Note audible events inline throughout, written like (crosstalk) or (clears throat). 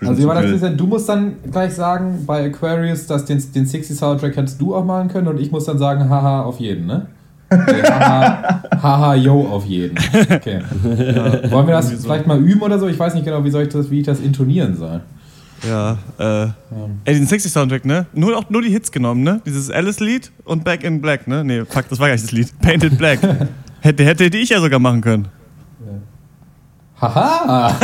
Also, war das Christian, du musst dann gleich sagen, bei Aquarius, dass den, den 60 Soundtrack hättest du auch malen können und ich muss dann sagen, haha, auf jeden, ne? Okay, haha, (laughs) haha, yo, auf jeden. Okay. Ja. Wollen wir das vielleicht mal üben oder so? Ich weiß nicht genau, wie, soll ich das, wie ich das intonieren soll. Ja, äh. Ja. Ey, den sexy Soundtrack, ne? Nur, auch nur die Hits genommen, ne? Dieses Alice-Lied und Back in Black, ne? Nee, fuck, das war gar nicht das Lied. Painted Black. (laughs) hätte, hätte ich ja sogar machen können. Haha!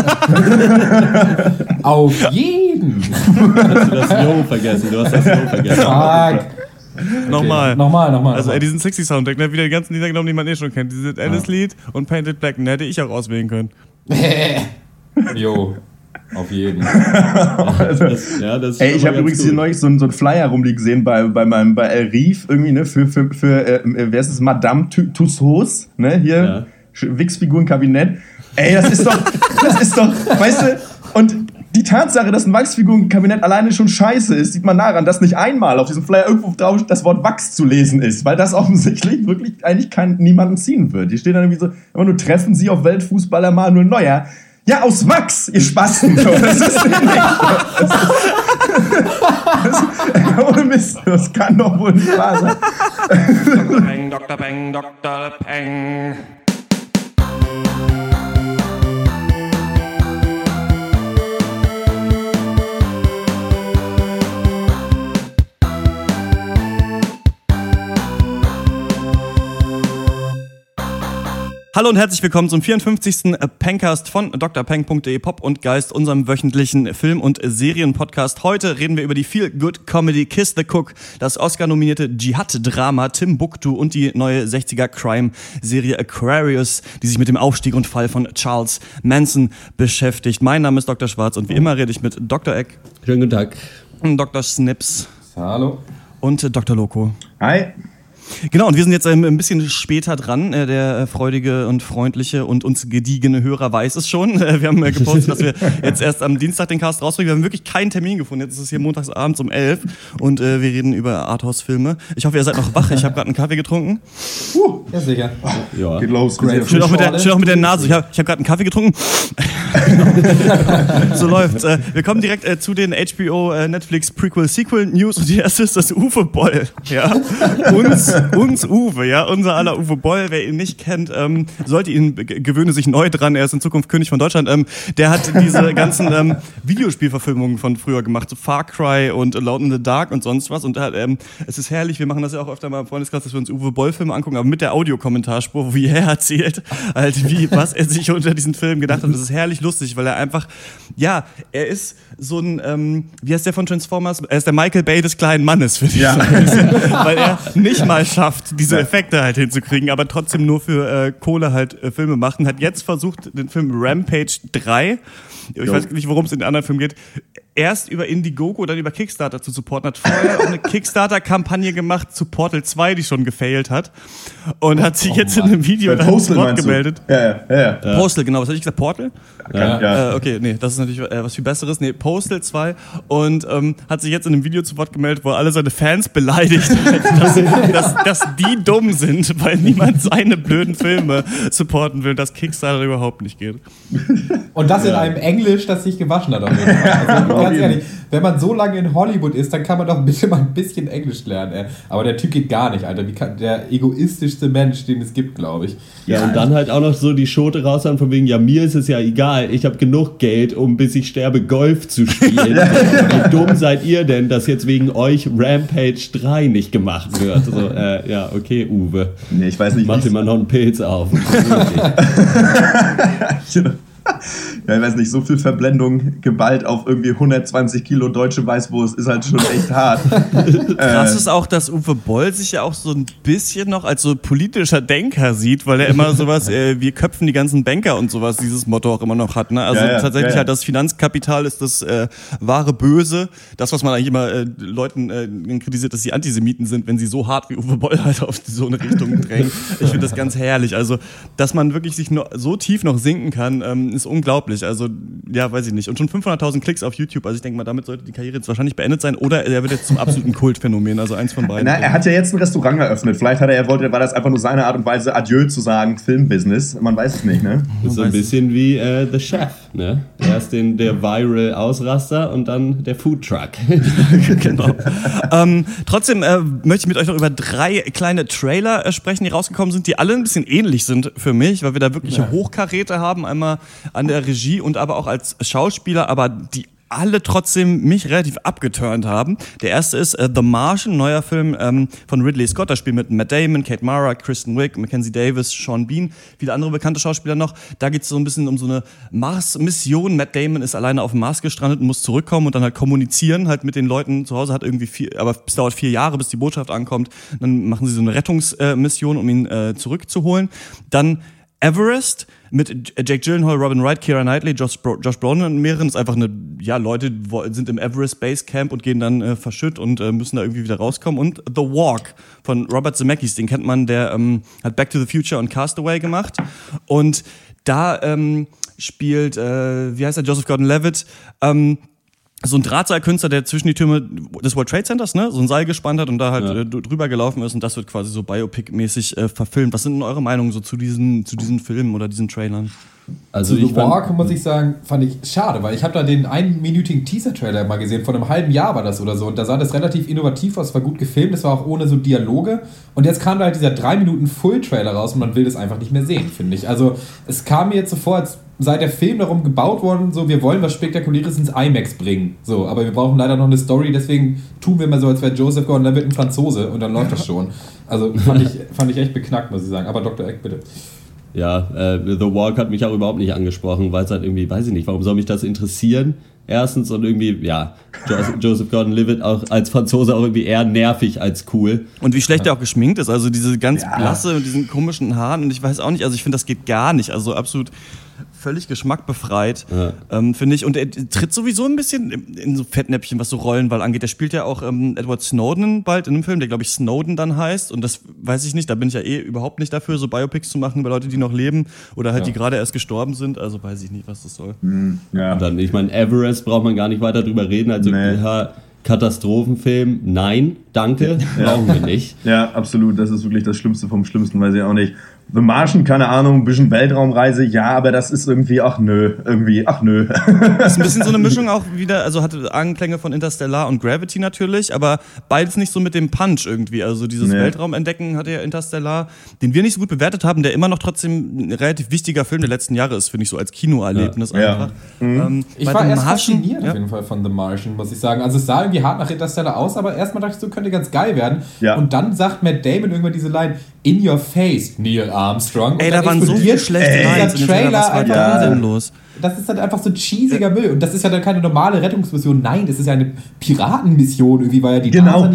(laughs) Auf jeden! Hast du das Yo vergessen? Du hast das Yo vergessen. Fuck! Nochmal. Nochmal, nochmal. Also, ey, diesen sexy Soundtrack, ne? Wieder die ganzen Lieder genommen, die man eh schon kennt. Dieses Alice-Lied und Painted Black, den hätte ich auch auswählen können. (laughs) jo. Auf jeden. (laughs) das, ja, das Ey, ich habe übrigens hier neulich so einen, so einen Flyer rumliegen gesehen bei, bei meinem bei El Rief irgendwie, ne, für, für, für äh, wer ist es, Madame Tussauds, ne, hier, ja. Wix-Figurenkabinett. Ey, das ist doch, das ist doch, weißt du, und die Tatsache, dass ein Wachsfigurenkabinett alleine schon scheiße ist, sieht man daran, dass nicht einmal auf diesem Flyer irgendwo drauf das Wort Wachs zu lesen ist, weil das offensichtlich wirklich eigentlich kein, niemanden ziehen wird. Hier steht dann irgendwie so, immer nur treffen Sie auf Weltfußballer Manuel Neuer. Ja, aus Wachs, ihr Spasten. Das ist nicht. Das, das, ohne Mist, das kann doch wohl nicht wahr sein. Dr. Peng, Dr. Peng, Dr. Peng. Hallo und herzlich willkommen zum 54. Pencast von drpeng.de Pop und Geist, unserem wöchentlichen Film- und Serienpodcast. Heute reden wir über die Feel Good Comedy Kiss the Cook, das Oscar-nominierte Dschihad-Drama Timbuktu und die neue 60er Crime-Serie Aquarius, die sich mit dem Aufstieg und Fall von Charles Manson beschäftigt. Mein Name ist Dr. Schwarz und wie immer rede ich mit Dr. Eck. Schönen guten Tag. Dr. Snips. Hallo. Und Dr. Loco. Hi. Genau, und wir sind jetzt ähm, ein bisschen später dran. Äh, der äh, freudige und freundliche und uns gediegene Hörer weiß es schon. Äh, wir haben gepostet, dass wir (laughs) jetzt erst am Dienstag den Cast rausbringen. Wir haben wirklich keinen Termin gefunden. Jetzt ist es hier montagsabends um elf und wir reden über Arthouse-Filme. Ich hoffe, ihr seid noch wach. Ich habe gerade einen Kaffee getrunken. Uh, ja, sicher. Ja. Geht los. Schön auch, mit der, schön auch mit der Nase. Ich habe ich hab gerade einen Kaffee getrunken. (laughs) so läuft's. Wir kommen direkt zu den HBO Netflix Prequel Sequel News und die erste ist das Uwe Boll. Ja, (laughs) uns, uns Uwe, ja, unser aller Uwe Boll. Wer ihn nicht kennt, ähm, sollte ihn gewöhne sich neu dran. Er ist in Zukunft König von Deutschland. Ähm, der hat diese (laughs) ganzen ähm, Videospielverfilmungen von früher gemacht, so Far Cry und Alone in the Dark und sonst was. Und ähm, es ist herrlich. Wir machen das ja auch öfter mal im Freundeskreis, dass wir uns Uwe Boll Filme angucken, aber mit der Audiokommentarspur, wie er (laughs) erzählt, halt wie was er sich unter diesen Film gedacht hat. Das ist herrlich lustig, weil er einfach, ja, er ist so ein, ähm, wie heißt der von Transformers? Er ist der Michael Bay des kleinen Mannes, würde ich ja. sagen. (laughs) weil er nicht mal schafft, diese Effekte halt hinzukriegen, aber trotzdem nur für äh, Kohle halt äh, Filme macht. Und hat jetzt versucht, den Film Rampage 3, ich jo. weiß nicht, worum es in den anderen Filmen geht, erst über Indiegogo, dann über Kickstarter zu supporten. Hat vorher auch eine Kickstarter-Kampagne gemacht zu Portal 2, die schon gefailt hat. Und hat sich oh, jetzt Mann. in einem Video dann Postal Wort gemeldet. Ja, ja, ja, ja. Postal, genau. Was hatte ich gesagt? Portal? Ja. ja. Äh, okay, nee, das ist natürlich äh, was viel Besseres. Nee, Postal 2. Und ähm, hat sich jetzt in einem Video zu Wort gemeldet, wo er alle seine Fans beleidigt hat, dass, (laughs) dass, dass die dumm sind, weil niemand seine blöden Filme supporten will, dass Kickstarter überhaupt nicht geht. Und das in einem Englisch, das sich gewaschen hat. Also, (laughs) ganz ehrlich, wenn man so lange in Hollywood ist, dann kann man doch bitte mal ein bisschen Englisch lernen. Ey. Aber der Typ geht gar nicht, Alter. Kann, der egoistischste Mensch, den es gibt, glaube ich. Ja, und dann halt auch noch so die Schote raushauen von wegen, ja, mir ist es ja egal, ich habe genug Geld, um bis ich sterbe Golf zu spielen. (laughs) Wie dumm seid ihr denn, dass jetzt wegen euch Rampage 3 nicht gemacht wird? So, äh, ja, okay, Uwe. Nee, ich weiß nicht. Mach dir mal noch einen Pilz auf. (laughs) ja, ich weiß nicht, so viel Verblendung geballt auf irgendwie 120 Kilo deutsche Weißwurst ist halt schon echt hart. (laughs) Krass ist auch, dass Uwe Boll sich ja auch so ein bisschen noch als so politischer Denker sieht, weil er immer sowas, (laughs) äh, wir köpfen die ganzen Banker und sowas, dieses Motto auch immer noch hat. Ne? Also ja, ja, tatsächlich ja, halt das Finanzkapital ist das äh, wahre Böse. Das, was man eigentlich immer äh, Leuten äh, kritisiert, dass sie Antisemiten sind, wenn sie so hart wie Uwe Boll halt auf so eine Richtung drängen. Ich finde das ganz herrlich. Also, dass man wirklich sich noch so tief noch sinken kann, ähm, ist unglaublich. unglaublich. Also, ja, weiß ich nicht. Und schon 500.000 Klicks auf YouTube. Also, ich denke mal, damit sollte die Karriere jetzt wahrscheinlich beendet sein. Oder er wird jetzt zum absoluten (laughs) Kultphänomen. Also, eins von beiden. Na, er hat ja jetzt ein Restaurant eröffnet. Vielleicht hat er, er wollte, war das einfach nur seine Art und Weise, Adieu zu sagen, Filmbusiness. Man weiß es nicht, ne? Das ist so ein bisschen wie äh, The Chef, ne? Erst den, der Viral Ausraster und dann der Food Truck. (laughs) genau. ähm, trotzdem äh, möchte ich mit euch noch über drei kleine Trailer äh, sprechen, die rausgekommen sind, die alle ein bisschen ähnlich sind für mich, weil wir da wirklich ja. Hochkaräte haben, einmal an der Regie und aber auch als Schauspieler, aber die alle trotzdem mich relativ abgeturnt haben. Der erste ist äh, The Martian, neuer Film ähm, von Ridley Scott. Da spielt mit Matt Damon, Kate Mara, Kristen Wiig, Mackenzie Davis, Sean Bean, viele andere bekannte Schauspieler noch. Da geht es so ein bisschen um so eine Mars-Mission. Matt Damon ist alleine auf dem Mars gestrandet und muss zurückkommen und dann halt kommunizieren halt mit den Leuten zu Hause. Hat irgendwie vier, aber es dauert vier Jahre, bis die Botschaft ankommt. Dann machen sie so eine Rettungsmission, um ihn äh, zurückzuholen. Dann Everest mit Jake Gyllenhaal, Robin Wright, Keira Knightley, Josh, Bro Josh Brolin und mehreren. Ist einfach eine, ja, Leute sind im Everest Base Camp und gehen dann äh, verschütt und äh, müssen da irgendwie wieder rauskommen. Und The Walk von Robert Zemeckis, den kennt man, der ähm, hat Back to the Future und Castaway gemacht. Und da ähm, spielt, äh, wie heißt er, Joseph Gordon-Levitt, ähm, so ein Drahtseilkünstler, der zwischen die Türme des World Trade Centers, ne, so ein Seil gespannt hat und da halt ja. äh, drüber gelaufen ist und das wird quasi so Biopic-mäßig äh, verfilmt. Was sind denn eure Meinungen so zu diesen, zu diesen Filmen oder diesen Trailern? Also zu The Walk, muss ich sagen, fand ich schade, weil ich habe da den einminütigen Teaser-Trailer mal gesehen, von einem halben Jahr war das oder so und da sah das relativ innovativ aus, war gut gefilmt, es war auch ohne so Dialoge und jetzt kam da halt dieser drei Minuten Full-Trailer raus und man will das einfach nicht mehr sehen, finde ich. Also es kam mir jetzt so vor, als sei der Film darum gebaut worden, so wir wollen was Spektakuläres ins IMAX bringen, so, aber wir brauchen leider noch eine Story, deswegen tun wir mal so, als wäre Joseph Gordon-Levitt ein Franzose und dann läuft das schon. Also fand ich, (laughs) fand ich echt beknackt, muss ich sagen. Aber Dr. Eck, bitte. Ja, äh, The Walk hat mich auch überhaupt nicht angesprochen, weil es halt irgendwie, weiß ich nicht, warum soll mich das interessieren? Erstens und irgendwie, ja, Joseph (laughs) Gordon-Levitt auch als Franzose auch irgendwie eher nervig als cool. Und wie schlecht ja. er auch geschminkt ist, also diese ganz ja. blasse und diesen komischen Haaren und ich weiß auch nicht, also ich finde, das geht gar nicht, also absolut völlig geschmackbefreit, ja. ähm, finde ich. Und er tritt sowieso ein bisschen in so Fettnäpfchen, was so Rollenwahl angeht. Er spielt ja auch ähm, Edward Snowden bald in einem Film, der glaube ich Snowden dann heißt. Und das weiß ich nicht, da bin ich ja eh überhaupt nicht dafür, so Biopics zu machen über Leute, die noch leben oder halt ja. die gerade erst gestorben sind. Also weiß ich nicht, was das soll. Mhm, ja. Und dann, ich meine, Everest braucht man gar nicht weiter drüber reden. Also nee. ja, Katastrophenfilm, nein, danke, brauchen wir nicht. Ja, absolut. Das ist wirklich das Schlimmste vom Schlimmsten, weiß ich auch nicht. The Martian, keine Ahnung, ein bisschen Weltraumreise, ja, aber das ist irgendwie, ach nö, irgendwie, ach nö. Das ist ein bisschen so eine (laughs) Mischung auch wieder, also hatte Anklänge von Interstellar und Gravity natürlich, aber beides nicht so mit dem Punch irgendwie. Also dieses nee. Weltraumentdecken hatte ja Interstellar, den wir nicht so gut bewertet haben, der immer noch trotzdem ein relativ wichtiger Film der letzten Jahre ist, finde ich so als Kinoerlebnis ja. einfach. Ja. Mhm. Ähm, ich war erst Martian, fasziniert ja. auf jeden Fall von The Martian, muss ich sagen. Also es sah irgendwie hart nach Interstellar aus, aber erstmal dachte ich, so könnte ganz geil werden. Ja. Und dann sagt Matt Damon irgendwann diese Line, in your face, Neil Armstrong. Ey, da waren so viele schlechte Lines in Trailer. Was war da denn los? Das ist halt einfach so cheesiger Müll. Und das ist ja dann keine normale Rettungsmission. Nein, das ist ja eine Piratenmission irgendwie, weil ja die genau. NASA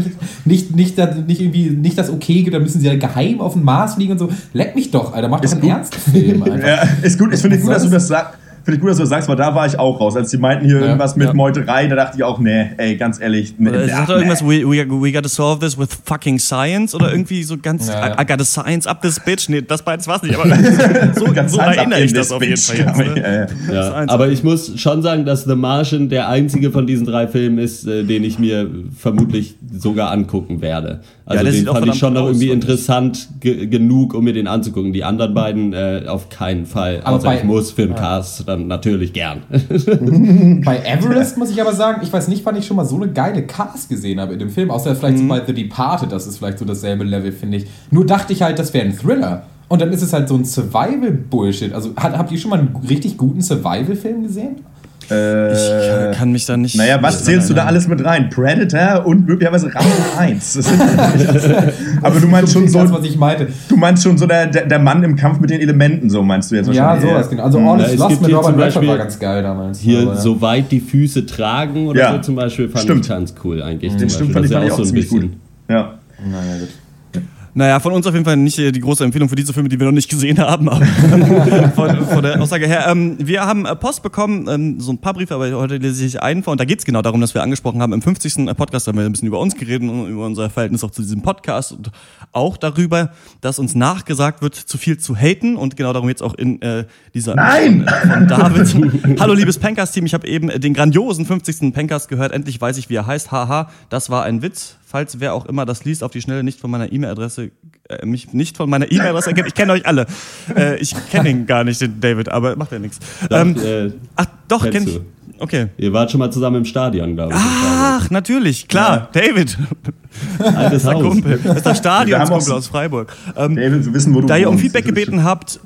nicht, nicht, nicht, nicht, irgendwie, nicht das Okay gibt. Da müssen sie ja geheim auf den Mars fliegen und so. Leck mich doch, Alter. Mach doch einen ernsten Film. (laughs) Einfach. ja, ist gut. Ich finde gut, dass du das sagst finde ich gut, dass du das sagst, weil da war ich auch raus. Als die meinten hier ja, irgendwas mit ja. Meuterei, da dachte ich auch, nee, ey, ganz ehrlich. Nee, oder sagt nee. irgendwas, we, we, we gotta solve this with fucking science oder irgendwie so ganz, ja, I, I gotta science up this bitch. Nee, das beides war's nicht, aber (laughs) so, so erinnere ich das auf jeden Fall jetzt. Ne? Ja, aber ich muss schon sagen, dass The Martian der einzige von diesen drei Filmen ist, äh, den ich mir vermutlich sogar angucken werde. Also den fand ich schon noch irgendwie interessant genug, um mir den anzugucken. Die anderen beiden äh, auf keinen Fall. Aber also ich muss für den Cast dann natürlich gern. (laughs) bei Everest muss ich aber sagen, ich weiß nicht, wann ich schon mal so eine geile Cast gesehen habe in dem Film, außer vielleicht mhm. so bei The Departed, das ist vielleicht so dasselbe Level, finde ich. Nur dachte ich halt, das wäre ein Thriller. Und dann ist es halt so ein Survival-Bullshit. Also habt ihr schon mal einen richtig guten Survival-Film gesehen? Äh, ich kann mich da nicht. Naja, was zählst du da alles mit rein? Predator und möglicherweise Rambo 1. (laughs) aber du meinst schon so. Das, was ich meinte. Du meinst schon so der, der, Mann im Kampf mit den Elementen, so meinst du jetzt Ja, sowas, genau. Also All is Lost mit Robert Redford war ganz geil damals. Hier, aber, ja. soweit die Füße tragen oder ja. so zum Beispiel, fand stimmt. ich ganz cool eigentlich. Den stimmt, fand ich, fand ich auch, so ein bisschen. Gut. Ja. Naja, gut. Naja, von uns auf jeden Fall nicht äh, die große Empfehlung für diese Filme, die wir noch nicht gesehen haben, aber (laughs) von, von der Aussage her. Ähm, wir haben äh, Post bekommen, ähm, so ein paar Briefe, aber heute lese ich einen vor. Und da geht's genau darum, dass wir angesprochen haben, im 50. Podcast haben wir ein bisschen über uns geredet und über unser Verhältnis auch zu diesem Podcast und auch darüber, dass uns nachgesagt wird, zu viel zu haten. Und genau darum jetzt auch in äh, dieser Nein! von David. (laughs) Hallo liebes Pencast-Team, ich habe eben den grandiosen 50. Pencast gehört. Endlich weiß ich, wie er heißt. Haha, das war ein Witz. Falls wer auch immer das liest, auf die Schnelle nicht von meiner E-Mail-Adresse, äh, mich nicht von meiner E-Mail-Adresse erkennt. Ich kenne euch alle. (laughs) Äh, ich kenne ihn gar nicht, den David, aber macht ja nichts. Ähm, äh, ach, doch, kennst kenn ich. du. Okay. Ihr wart schon mal zusammen im Stadion, glaube ich. Ach, natürlich, klar. David, Altes (laughs) Haus. Kumpel. Das ist der Stadionskumpel aus Freiburg. Ähm, David, wir wissen, wo du da ihr um. Feedback gebeten habt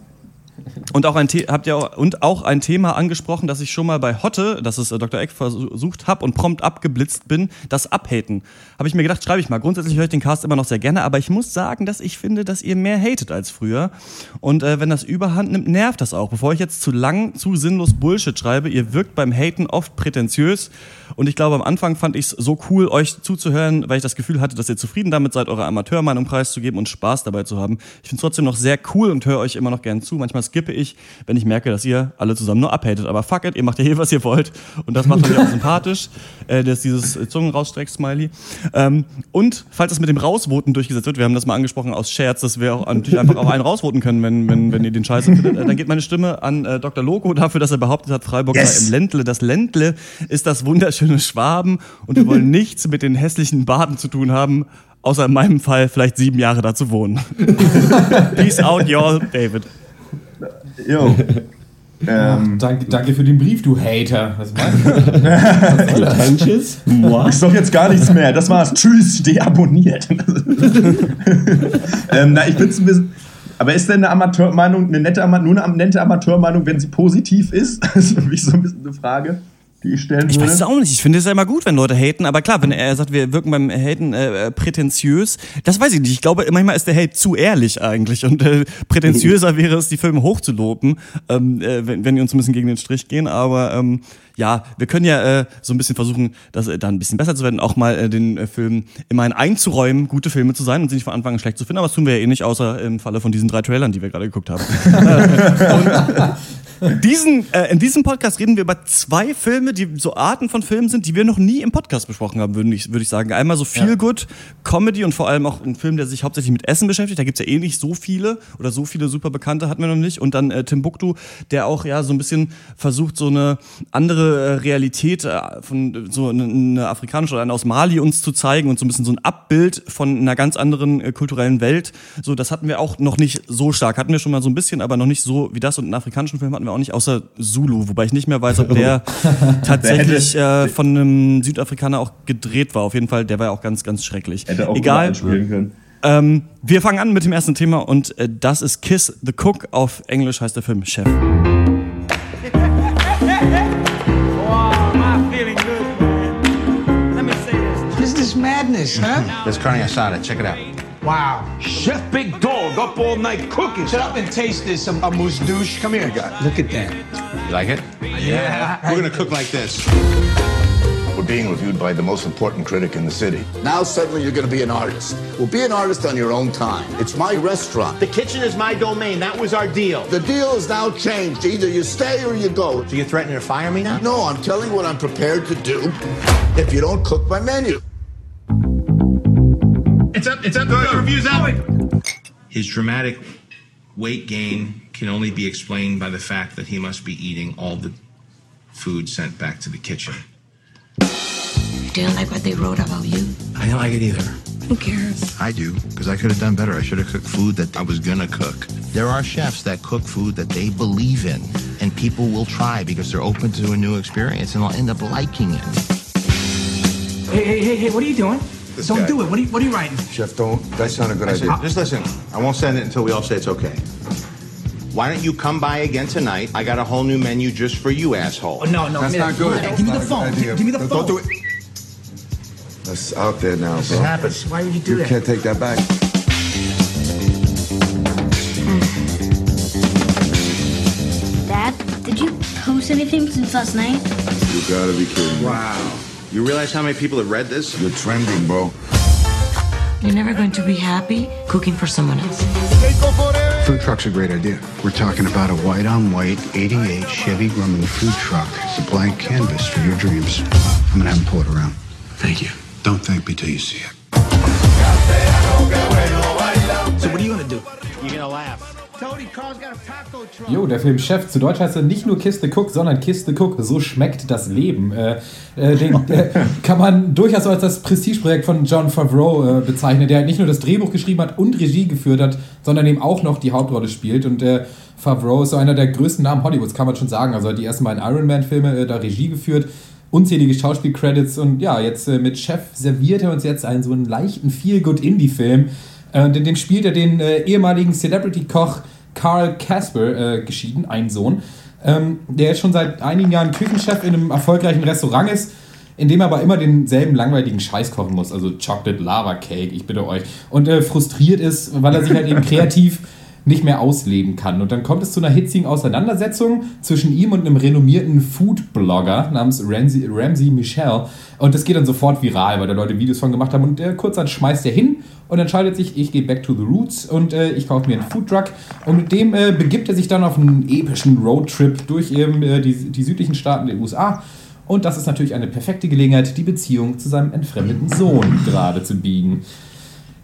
und auch ein habt ihr auch, und auch ein Thema angesprochen, das ich schon mal bei Hotte, das ist äh, Dr. Eck versucht habe und prompt abgeblitzt bin, das Abhaten. Habe ich mir gedacht, schreibe ich mal. Grundsätzlich höre ich den Cast immer noch sehr gerne, aber ich muss sagen, dass ich finde, dass ihr mehr hatet als früher. Und äh, wenn das Überhand nimmt, nervt das auch. Bevor ich jetzt zu lang, zu sinnlos Bullshit schreibe, ihr wirkt beim Haten oft prätentiös. Und ich glaube, am Anfang fand ich es so cool, euch zuzuhören, weil ich das Gefühl hatte, dass ihr zufrieden damit seid, eure Amateurmeinung preiszugeben und Spaß dabei zu haben. Ich finde es trotzdem noch sehr cool und höre euch immer noch gern zu. Manchmal skippe ich, wenn ich merke, dass ihr alle zusammen nur abhatet. Aber fuck it, ihr macht ja hier, was ihr wollt. Und das macht mich auch sympathisch. (laughs) Äh, das ist dieses Zungenrausstreck-Smiley. Ähm, und falls es mit dem Rausvoten durchgesetzt wird, wir haben das mal angesprochen aus Scherz, dass wir auch natürlich einfach auch einen rausvoten können, wenn, wenn, wenn ihr den Scheiße findet. Äh, dann geht meine Stimme an äh, Dr. Loco dafür, dass er behauptet hat, Freiburg Yes. sei im Ländle. Das Ländle ist das wunderschöne Schwaben und wir wollen (laughs) nichts mit den hässlichen Baden zu tun haben, außer in meinem Fall vielleicht sieben Jahre da zu wohnen. (laughs) Peace out, y'all, David. Jo. (laughs) ähm, Danke, danke für den Brief, du Hater. Was meinst du? (laughs) Moi? ist doch jetzt gar nichts mehr. Das war's. Tschüss, deabonniert. (laughs) ähm, na, ich bin's ein bisschen. Aber ist denn eine Amateurmeinung, eine nette, nur eine nette Amateurmeinung, wenn sie positiv ist? Das ist für mich so ein bisschen eine Frage, die ich stellen Ich würde. weiß es auch nicht. Ich finde es ja immer gut, wenn Leute haten. Aber klar, wenn er sagt, wir wirken beim Haten äh, äh, prätentiös, das weiß ich nicht. Ich glaube, manchmal ist der Hate zu ehrlich eigentlich. Und äh, prätentiöser wäre es, die Filme hochzuloben, ähm, äh, wenn, wenn die uns ein bisschen gegen den Strich gehen. Aber ähm, ja, wir können ja äh, so ein bisschen versuchen, das äh, da ein bisschen besser zu werden, auch mal äh, den äh, Film immerhin einzuräumen, gute Filme zu sein und sie nicht von Anfang an schlecht zu finden. Aber das tun wir ja eh nicht, außer im Falle von diesen drei Trailern, die wir gerade geguckt haben. (laughs) Diesen, äh, in diesem Podcast reden wir über zwei Filme, die so Arten von Filmen sind, die wir noch nie im Podcast besprochen haben, würde ich, würde ich sagen. Einmal so Feel Good, Comedy und vor allem auch ein Film, der sich hauptsächlich mit Essen beschäftigt. Da gibt's ja eh nicht so viele oder so viele super Bekannte hatten wir noch nicht. Und dann äh, Timbuktu, der auch ja so ein bisschen versucht, so eine andere äh, Realität äh, von so eine, eine afrikanische oder eine aus Mali uns zu zeigen und so ein bisschen so ein Abbild von einer ganz anderen äh, kulturellen Welt. So, das hatten wir auch noch nicht so stark. Hatten wir schon mal so ein bisschen, aber noch nicht so wie das. Und einen afrikanischen Film hatten wir auch nicht, außer Zulu, wobei ich nicht mehr weiß, ob der (laughs) tatsächlich äh, von einem Südafrikaner auch gedreht war. Auf jeden Fall, der war ja auch ganz, ganz schrecklich. Hätte auch Egal. spielen können. Ähm, wir fangen an mit dem ersten Thema und äh, das ist Kiss the Cook. Auf Englisch heißt der Film Chef. This is madness, huh? There's carne asada. Check it out. Wow. Chef Big Dog up all night cooking. Shut up and taste this, um, a mousse douche. Come here, guy. Look at that. You like it? Yeah. We're gonna cook like this. We're being reviewed by the most important critic in the city. Now suddenly you're going to be an artist. Well, be an artist on your own time. It's my restaurant. The kitchen is my domain. That was our deal. The deal is now changed. Either you stay or you go. So you're threatening to fire me now? No, I'm telling you what I'm prepared to do if you don't cook my menu. It's up. It's up. The review's out. His dramatic weight gain can only be explained by the fact that he must be eating all the food sent back to the kitchen. Didn't like what they wrote about you. I don't like it either. Who cares? I do, because I could have done better. I should have cooked food that I was gonna cook. There are chefs that cook food that they believe in, and people will try because they're open to a new experience and they'll end up liking it. Hey, hey, hey, hey, what are you doing? This don't guy. do it. What are you, what are you writing? Chef, don't. That's not a good idea. Just listen. I won't send it until we all say it's okay. Why don't you come by again tonight? I got a whole new menu just for you, asshole. Oh, no, no. That's man, not good. Hey, give me the phone. Give me the phone. Don't do it. That's out there now, It happens. Why would you do that? You can't take that back. Dad, did you post anything since last night? You gotta be kidding me. Wow. You realize how many people have read this? You're trending, bro. You're never going to be happy cooking for someone else. Food truck's a great idea. We're talking about a white on white 88 Chevy Grumman food truck. It's a blank canvas for your dreams. I'm gonna have them pull it around. Thank you. Don't thank me till you see it. So what are you gonna do? You're gonna laugh. Tony, Carl's got a taco truck. Jo, der Film Chef. Zu Deutsch heißt er nicht nur Kiss the Cook, sondern Kiss the Cook. So schmeckt das Leben. Äh, äh, den (laughs) äh, kann man durchaus als das Prestigeprojekt von John Favreau äh, bezeichnen, der halt nicht nur das Drehbuch geschrieben hat und Regie geführt hat, sondern eben auch noch die Hauptrolle spielt. Und äh, Favreau ist so einer der größten Namen Hollywoods, kann man schon sagen. Also hat die ersten beiden Iron Man-Filme äh, da Regie geführt. Unzählige Schauspielcredits und ja, jetzt äh, mit Chef serviert er uns jetzt einen so einen leichten Feel-Good-Indie-Film. Äh, und in dem spielt er den äh, ehemaligen Celebrity-Koch Carl Casper äh, geschieden, einen Sohn, ähm, der jetzt schon seit einigen Jahren Küchenchef in einem erfolgreichen Restaurant ist, in dem er aber immer denselben langweiligen Scheiß kochen muss, also Chocolate Lava Cake, ich bitte euch, und äh, frustriert ist, weil er sich halt eben kreativ nicht mehr ausleben kann. Und dann kommt es zu einer hitzigen Auseinandersetzung zwischen ihm und einem renommierten Food-Blogger namens Ramsey, Ramsey Michel. Und das geht dann sofort viral, weil da Leute Videos von gemacht haben. Und äh, kurz dann schmeißt er hin und entscheidet sich, ich gehe back to the roots und äh, ich kaufe mir einen Foodtruck. Und mit dem äh, begibt er sich dann auf einen epischen Roadtrip durch eben äh, die, die südlichen Staaten der USA. Und das ist natürlich eine perfekte Gelegenheit, die Beziehung zu seinem entfremdeten Sohn gerade zu biegen.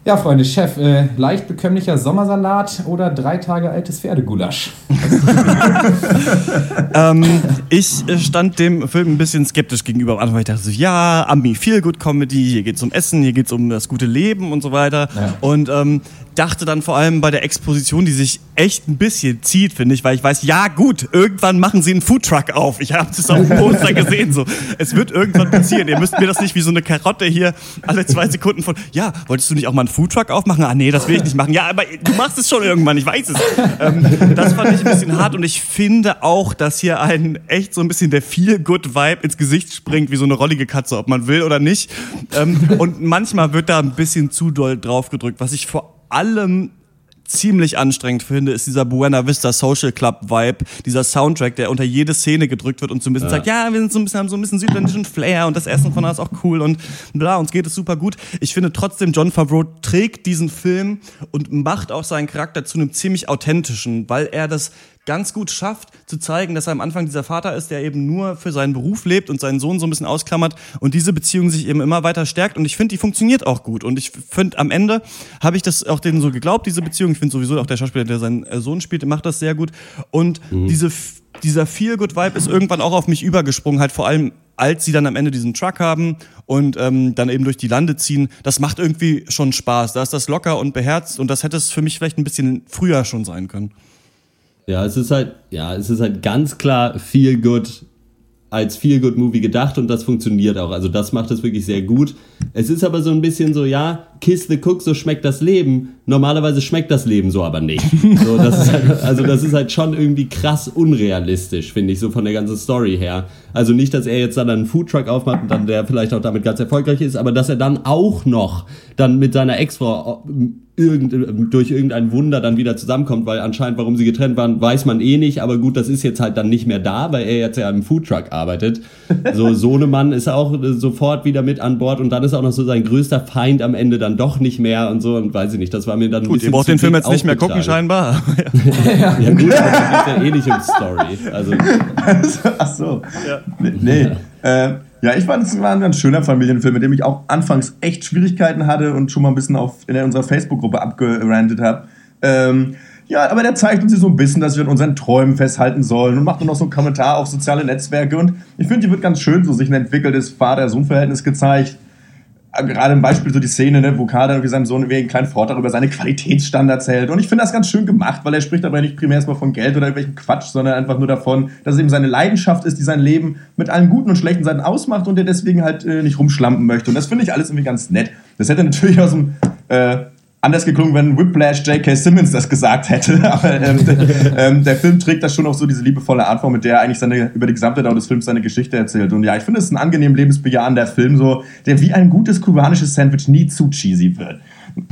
Ja, Freunde, Chef, äh, leicht bekömmlicher Sommersalat oder drei Tage altes Pferdegulasch? (laughs) ähm, ich äh, stand dem Film ein bisschen skeptisch gegenüber. Am Anfang weil ich dachte so, ja, Ami, viel Good Comedy, hier geht's um Essen, hier geht's um das gute Leben und so weiter. Ja. Und ähm, dachte dann vor allem bei der Exposition, die sich echt ein bisschen zieht, finde ich, weil ich weiß, ja gut, irgendwann machen sie einen Foodtruck auf. Ich habe das auf dem Poster (laughs) gesehen. So, es wird irgendwann passieren. Ihr müsst mir das nicht wie so eine Karotte hier alle zwei Sekunden von, ja, wolltest du nicht auch mal einen Foodtruck aufmachen? Ah nee, das will ich nicht machen. Ja, aber du machst es schon irgendwann, ich weiß es. Ähm, das fand ich ein bisschen hart und ich finde auch, dass hier ein echt so ein bisschen der Feel-Good-Vibe ins Gesicht springt, wie so eine rollige Katze, ob man will oder nicht. Ähm, und manchmal wird da ein bisschen zu doll drauf gedrückt, was ich vor allem ziemlich anstrengend finde, ist dieser Buena Vista Social Club Vibe, dieser Soundtrack, der unter jede Szene gedrückt wird und so ein bisschen Ja. sagt, ja, wir sind so ein bisschen, haben so ein bisschen südländischen Flair und das Essen von da ist auch cool und bla, uns geht es super gut. Ich finde trotzdem, John Favreau trägt diesen Film und macht auch seinen Charakter zu einem ziemlich authentischen, weil er das ganz gut schafft, zu zeigen, dass er am Anfang dieser Vater ist, der eben nur für seinen Beruf lebt und seinen Sohn so ein bisschen ausklammert und diese Beziehung sich eben immer weiter stärkt und ich finde, die funktioniert auch gut und ich finde, am Ende habe ich das auch denen so geglaubt, diese Beziehung. Ich finde sowieso auch der Schauspieler, der seinen äh, Sohn spielt, macht das sehr gut und diese, dieser Feel-Good-Vibe ist irgendwann auch auf mich übergesprungen, halt vor allem als sie dann am Ende diesen Truck haben und ähm, dann eben durch die Lande ziehen, das macht irgendwie schon Spaß. Da ist das locker und beherzt und das hätte es für mich vielleicht ein bisschen früher schon sein können. Ja, es ist halt, ja, es ist halt ganz klar Feel Good als Feel Good Movie gedacht und das funktioniert auch. Also das macht es wirklich sehr gut. Es ist aber so ein bisschen so, ja, Kiss the Cook, so schmeckt das Leben. Normalerweise schmeckt das Leben so aber nicht. So, das halt, also das ist halt schon irgendwie krass unrealistisch, finde ich, so von der ganzen Story her. Also nicht, dass er jetzt dann einen Foodtruck aufmacht und dann der vielleicht auch damit ganz erfolgreich ist, aber dass er dann auch noch dann mit seiner Ex-Frau irgend, durch irgendein Wunder dann wieder zusammenkommt, weil anscheinend, warum sie getrennt waren, weiß man eh nicht, aber gut, das ist jetzt halt dann nicht mehr da, weil er jetzt ja im Foodtruck arbeitet. So, (laughs) Sohnemann ist auch äh, sofort wieder mit an Bord und dann ist auch noch so sein größter Feind am Ende dann doch nicht mehr und so und weiß ich nicht, das war mir dann ein Gut, bisschen ihr braucht den Film jetzt nicht mehr gucken, scheinbar. (laughs) Ja gut, aber da geht's ja eh nicht um Story. Also, (laughs) Ach so. Nee. Äh, ja, ich fand, es war ein ganz schöner Familienfilm, mit dem ich auch anfangs echt Schwierigkeiten hatte und schon mal ein bisschen auf, in unserer Facebook-Gruppe abgerantet habe. Ähm, ja, aber der zeigt uns hier so ein bisschen, dass wir an unseren Träumen festhalten sollen und macht nur noch so einen Kommentar auf soziale Netzwerke. Und ich finde, hier wird ganz schön so sich ein entwickeltes Vater-Sohn-Verhältnis gezeigt. Gerade im Beispiel so die Szene, ne, wo Kader wie seinem Sohn wegen kleinen Vortrag über seine Qualitätsstandards hält. Und ich finde das ganz schön gemacht, weil er spricht dabei nicht primär erstmal von Geld oder irgendwelchen Quatsch, sondern einfach nur davon, dass es eben seine Leidenschaft ist, die sein Leben mit allen guten und schlechten Seiten ausmacht und der deswegen halt äh, nicht rumschlampen möchte. Und das finde ich alles irgendwie ganz nett. Das hätte natürlich aus dem äh, anders geklungen, wenn Whiplash J.K. Simmons das gesagt hätte. (laughs) Aber ähm, der, ähm, der Film trägt das schon auf so diese liebevolle Art vor, mit der er eigentlich seine, über die gesamte Dauer des Films seine Geschichte erzählt. Und ja, ich finde es ist ein angenehm lebensbejahender Film, so, der wie ein gutes kubanisches Sandwich nie zu cheesy wird. (laughs)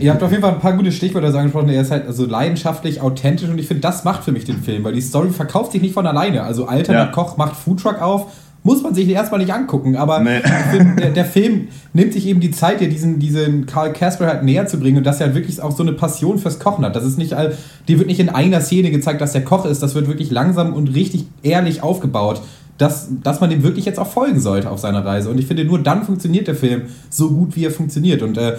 Ihr habt auf jeden Fall ein paar gute Stichwörter angesprochen. Er ist halt also leidenschaftlich, authentisch und ich finde, das macht für mich den Film, weil die Story verkauft sich nicht von alleine. Also alternder Ja. Koch macht Foodtruck auf muss man sich erstmal nicht angucken. Aber Nee. ich find, der, der Film nimmt sich eben die Zeit, dir diesen, diesen Karl Casper halt näher zu bringen und dass er halt wirklich auch so eine Passion fürs Kochen hat. Das ist nicht, all- die wird nicht in einer Szene gezeigt, dass der Koch ist. Das wird wirklich langsam und richtig ehrlich aufgebaut. Dass, dass man dem wirklich jetzt auch folgen sollte auf seiner Reise. Und ich finde, nur dann funktioniert der Film so gut, wie er funktioniert. Und äh,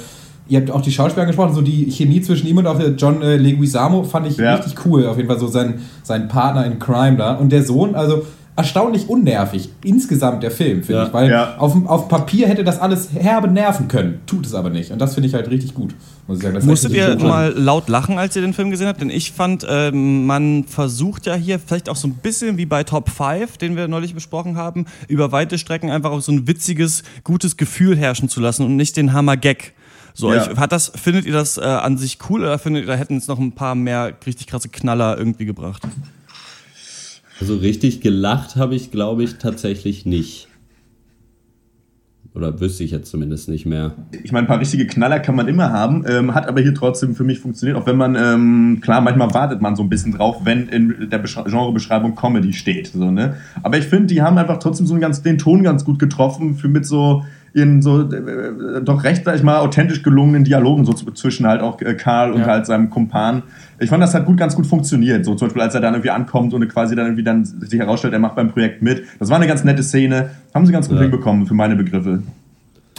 ihr habt auch die Schauspieler angesprochen, so die Chemie zwischen ihm und auch der John äh, Leguizamo fand ich Ja. richtig cool. Auf jeden Fall so sein, sein Partner in Crime da. Und der Sohn, also erstaunlich unnervig. Insgesamt der Film, finde Ja. ich. Weil Ja. auf, auf Papier hätte das alles herbe nerven können. Tut es aber nicht. Und das finde ich halt richtig gut. Muss ich sagen. Das ist Musstet ihr mal laut lachen, als ihr den Film gesehen habt? Denn ich fand, ähm, man versucht ja hier vielleicht auch so ein bisschen wie bei Top 5, den wir neulich besprochen haben, über weite Strecken einfach auch so ein witziges, gutes Gefühl herrschen zu lassen und nicht den Hammer-Gag. So, Ja. ich, hat das, findet ihr das äh, an sich cool oder findet ihr, da hätten es noch ein paar mehr richtig krasse Knaller irgendwie gebracht? Also richtig gelacht habe ich, glaube ich, tatsächlich nicht. Oder wüsste ich jetzt zumindest nicht mehr. ich meine, ein paar richtige Knaller kann man immer haben, ähm, hat aber hier trotzdem für mich funktioniert, auch wenn man, ähm, klar, manchmal wartet man so ein bisschen drauf, wenn in der Besch Genrebeschreibung Comedy steht. So, ne? Aber ich finde, die haben einfach trotzdem so einen ganz, den Ton ganz gut getroffen, für mit so in so äh, doch recht, sag ich mal, authentisch gelungenen Dialogen so zwischen halt auch äh, Karl und Ja. halt seinem Kumpan. Ich fand, das hat gut, ganz gut funktioniert. So zum Beispiel, als er dann irgendwie ankommt und quasi dann irgendwie dann sich herausstellt, er macht beim Projekt mit. Das war eine ganz nette Szene. Haben sie ganz gut Ja. hinbekommen für meine Begriffe.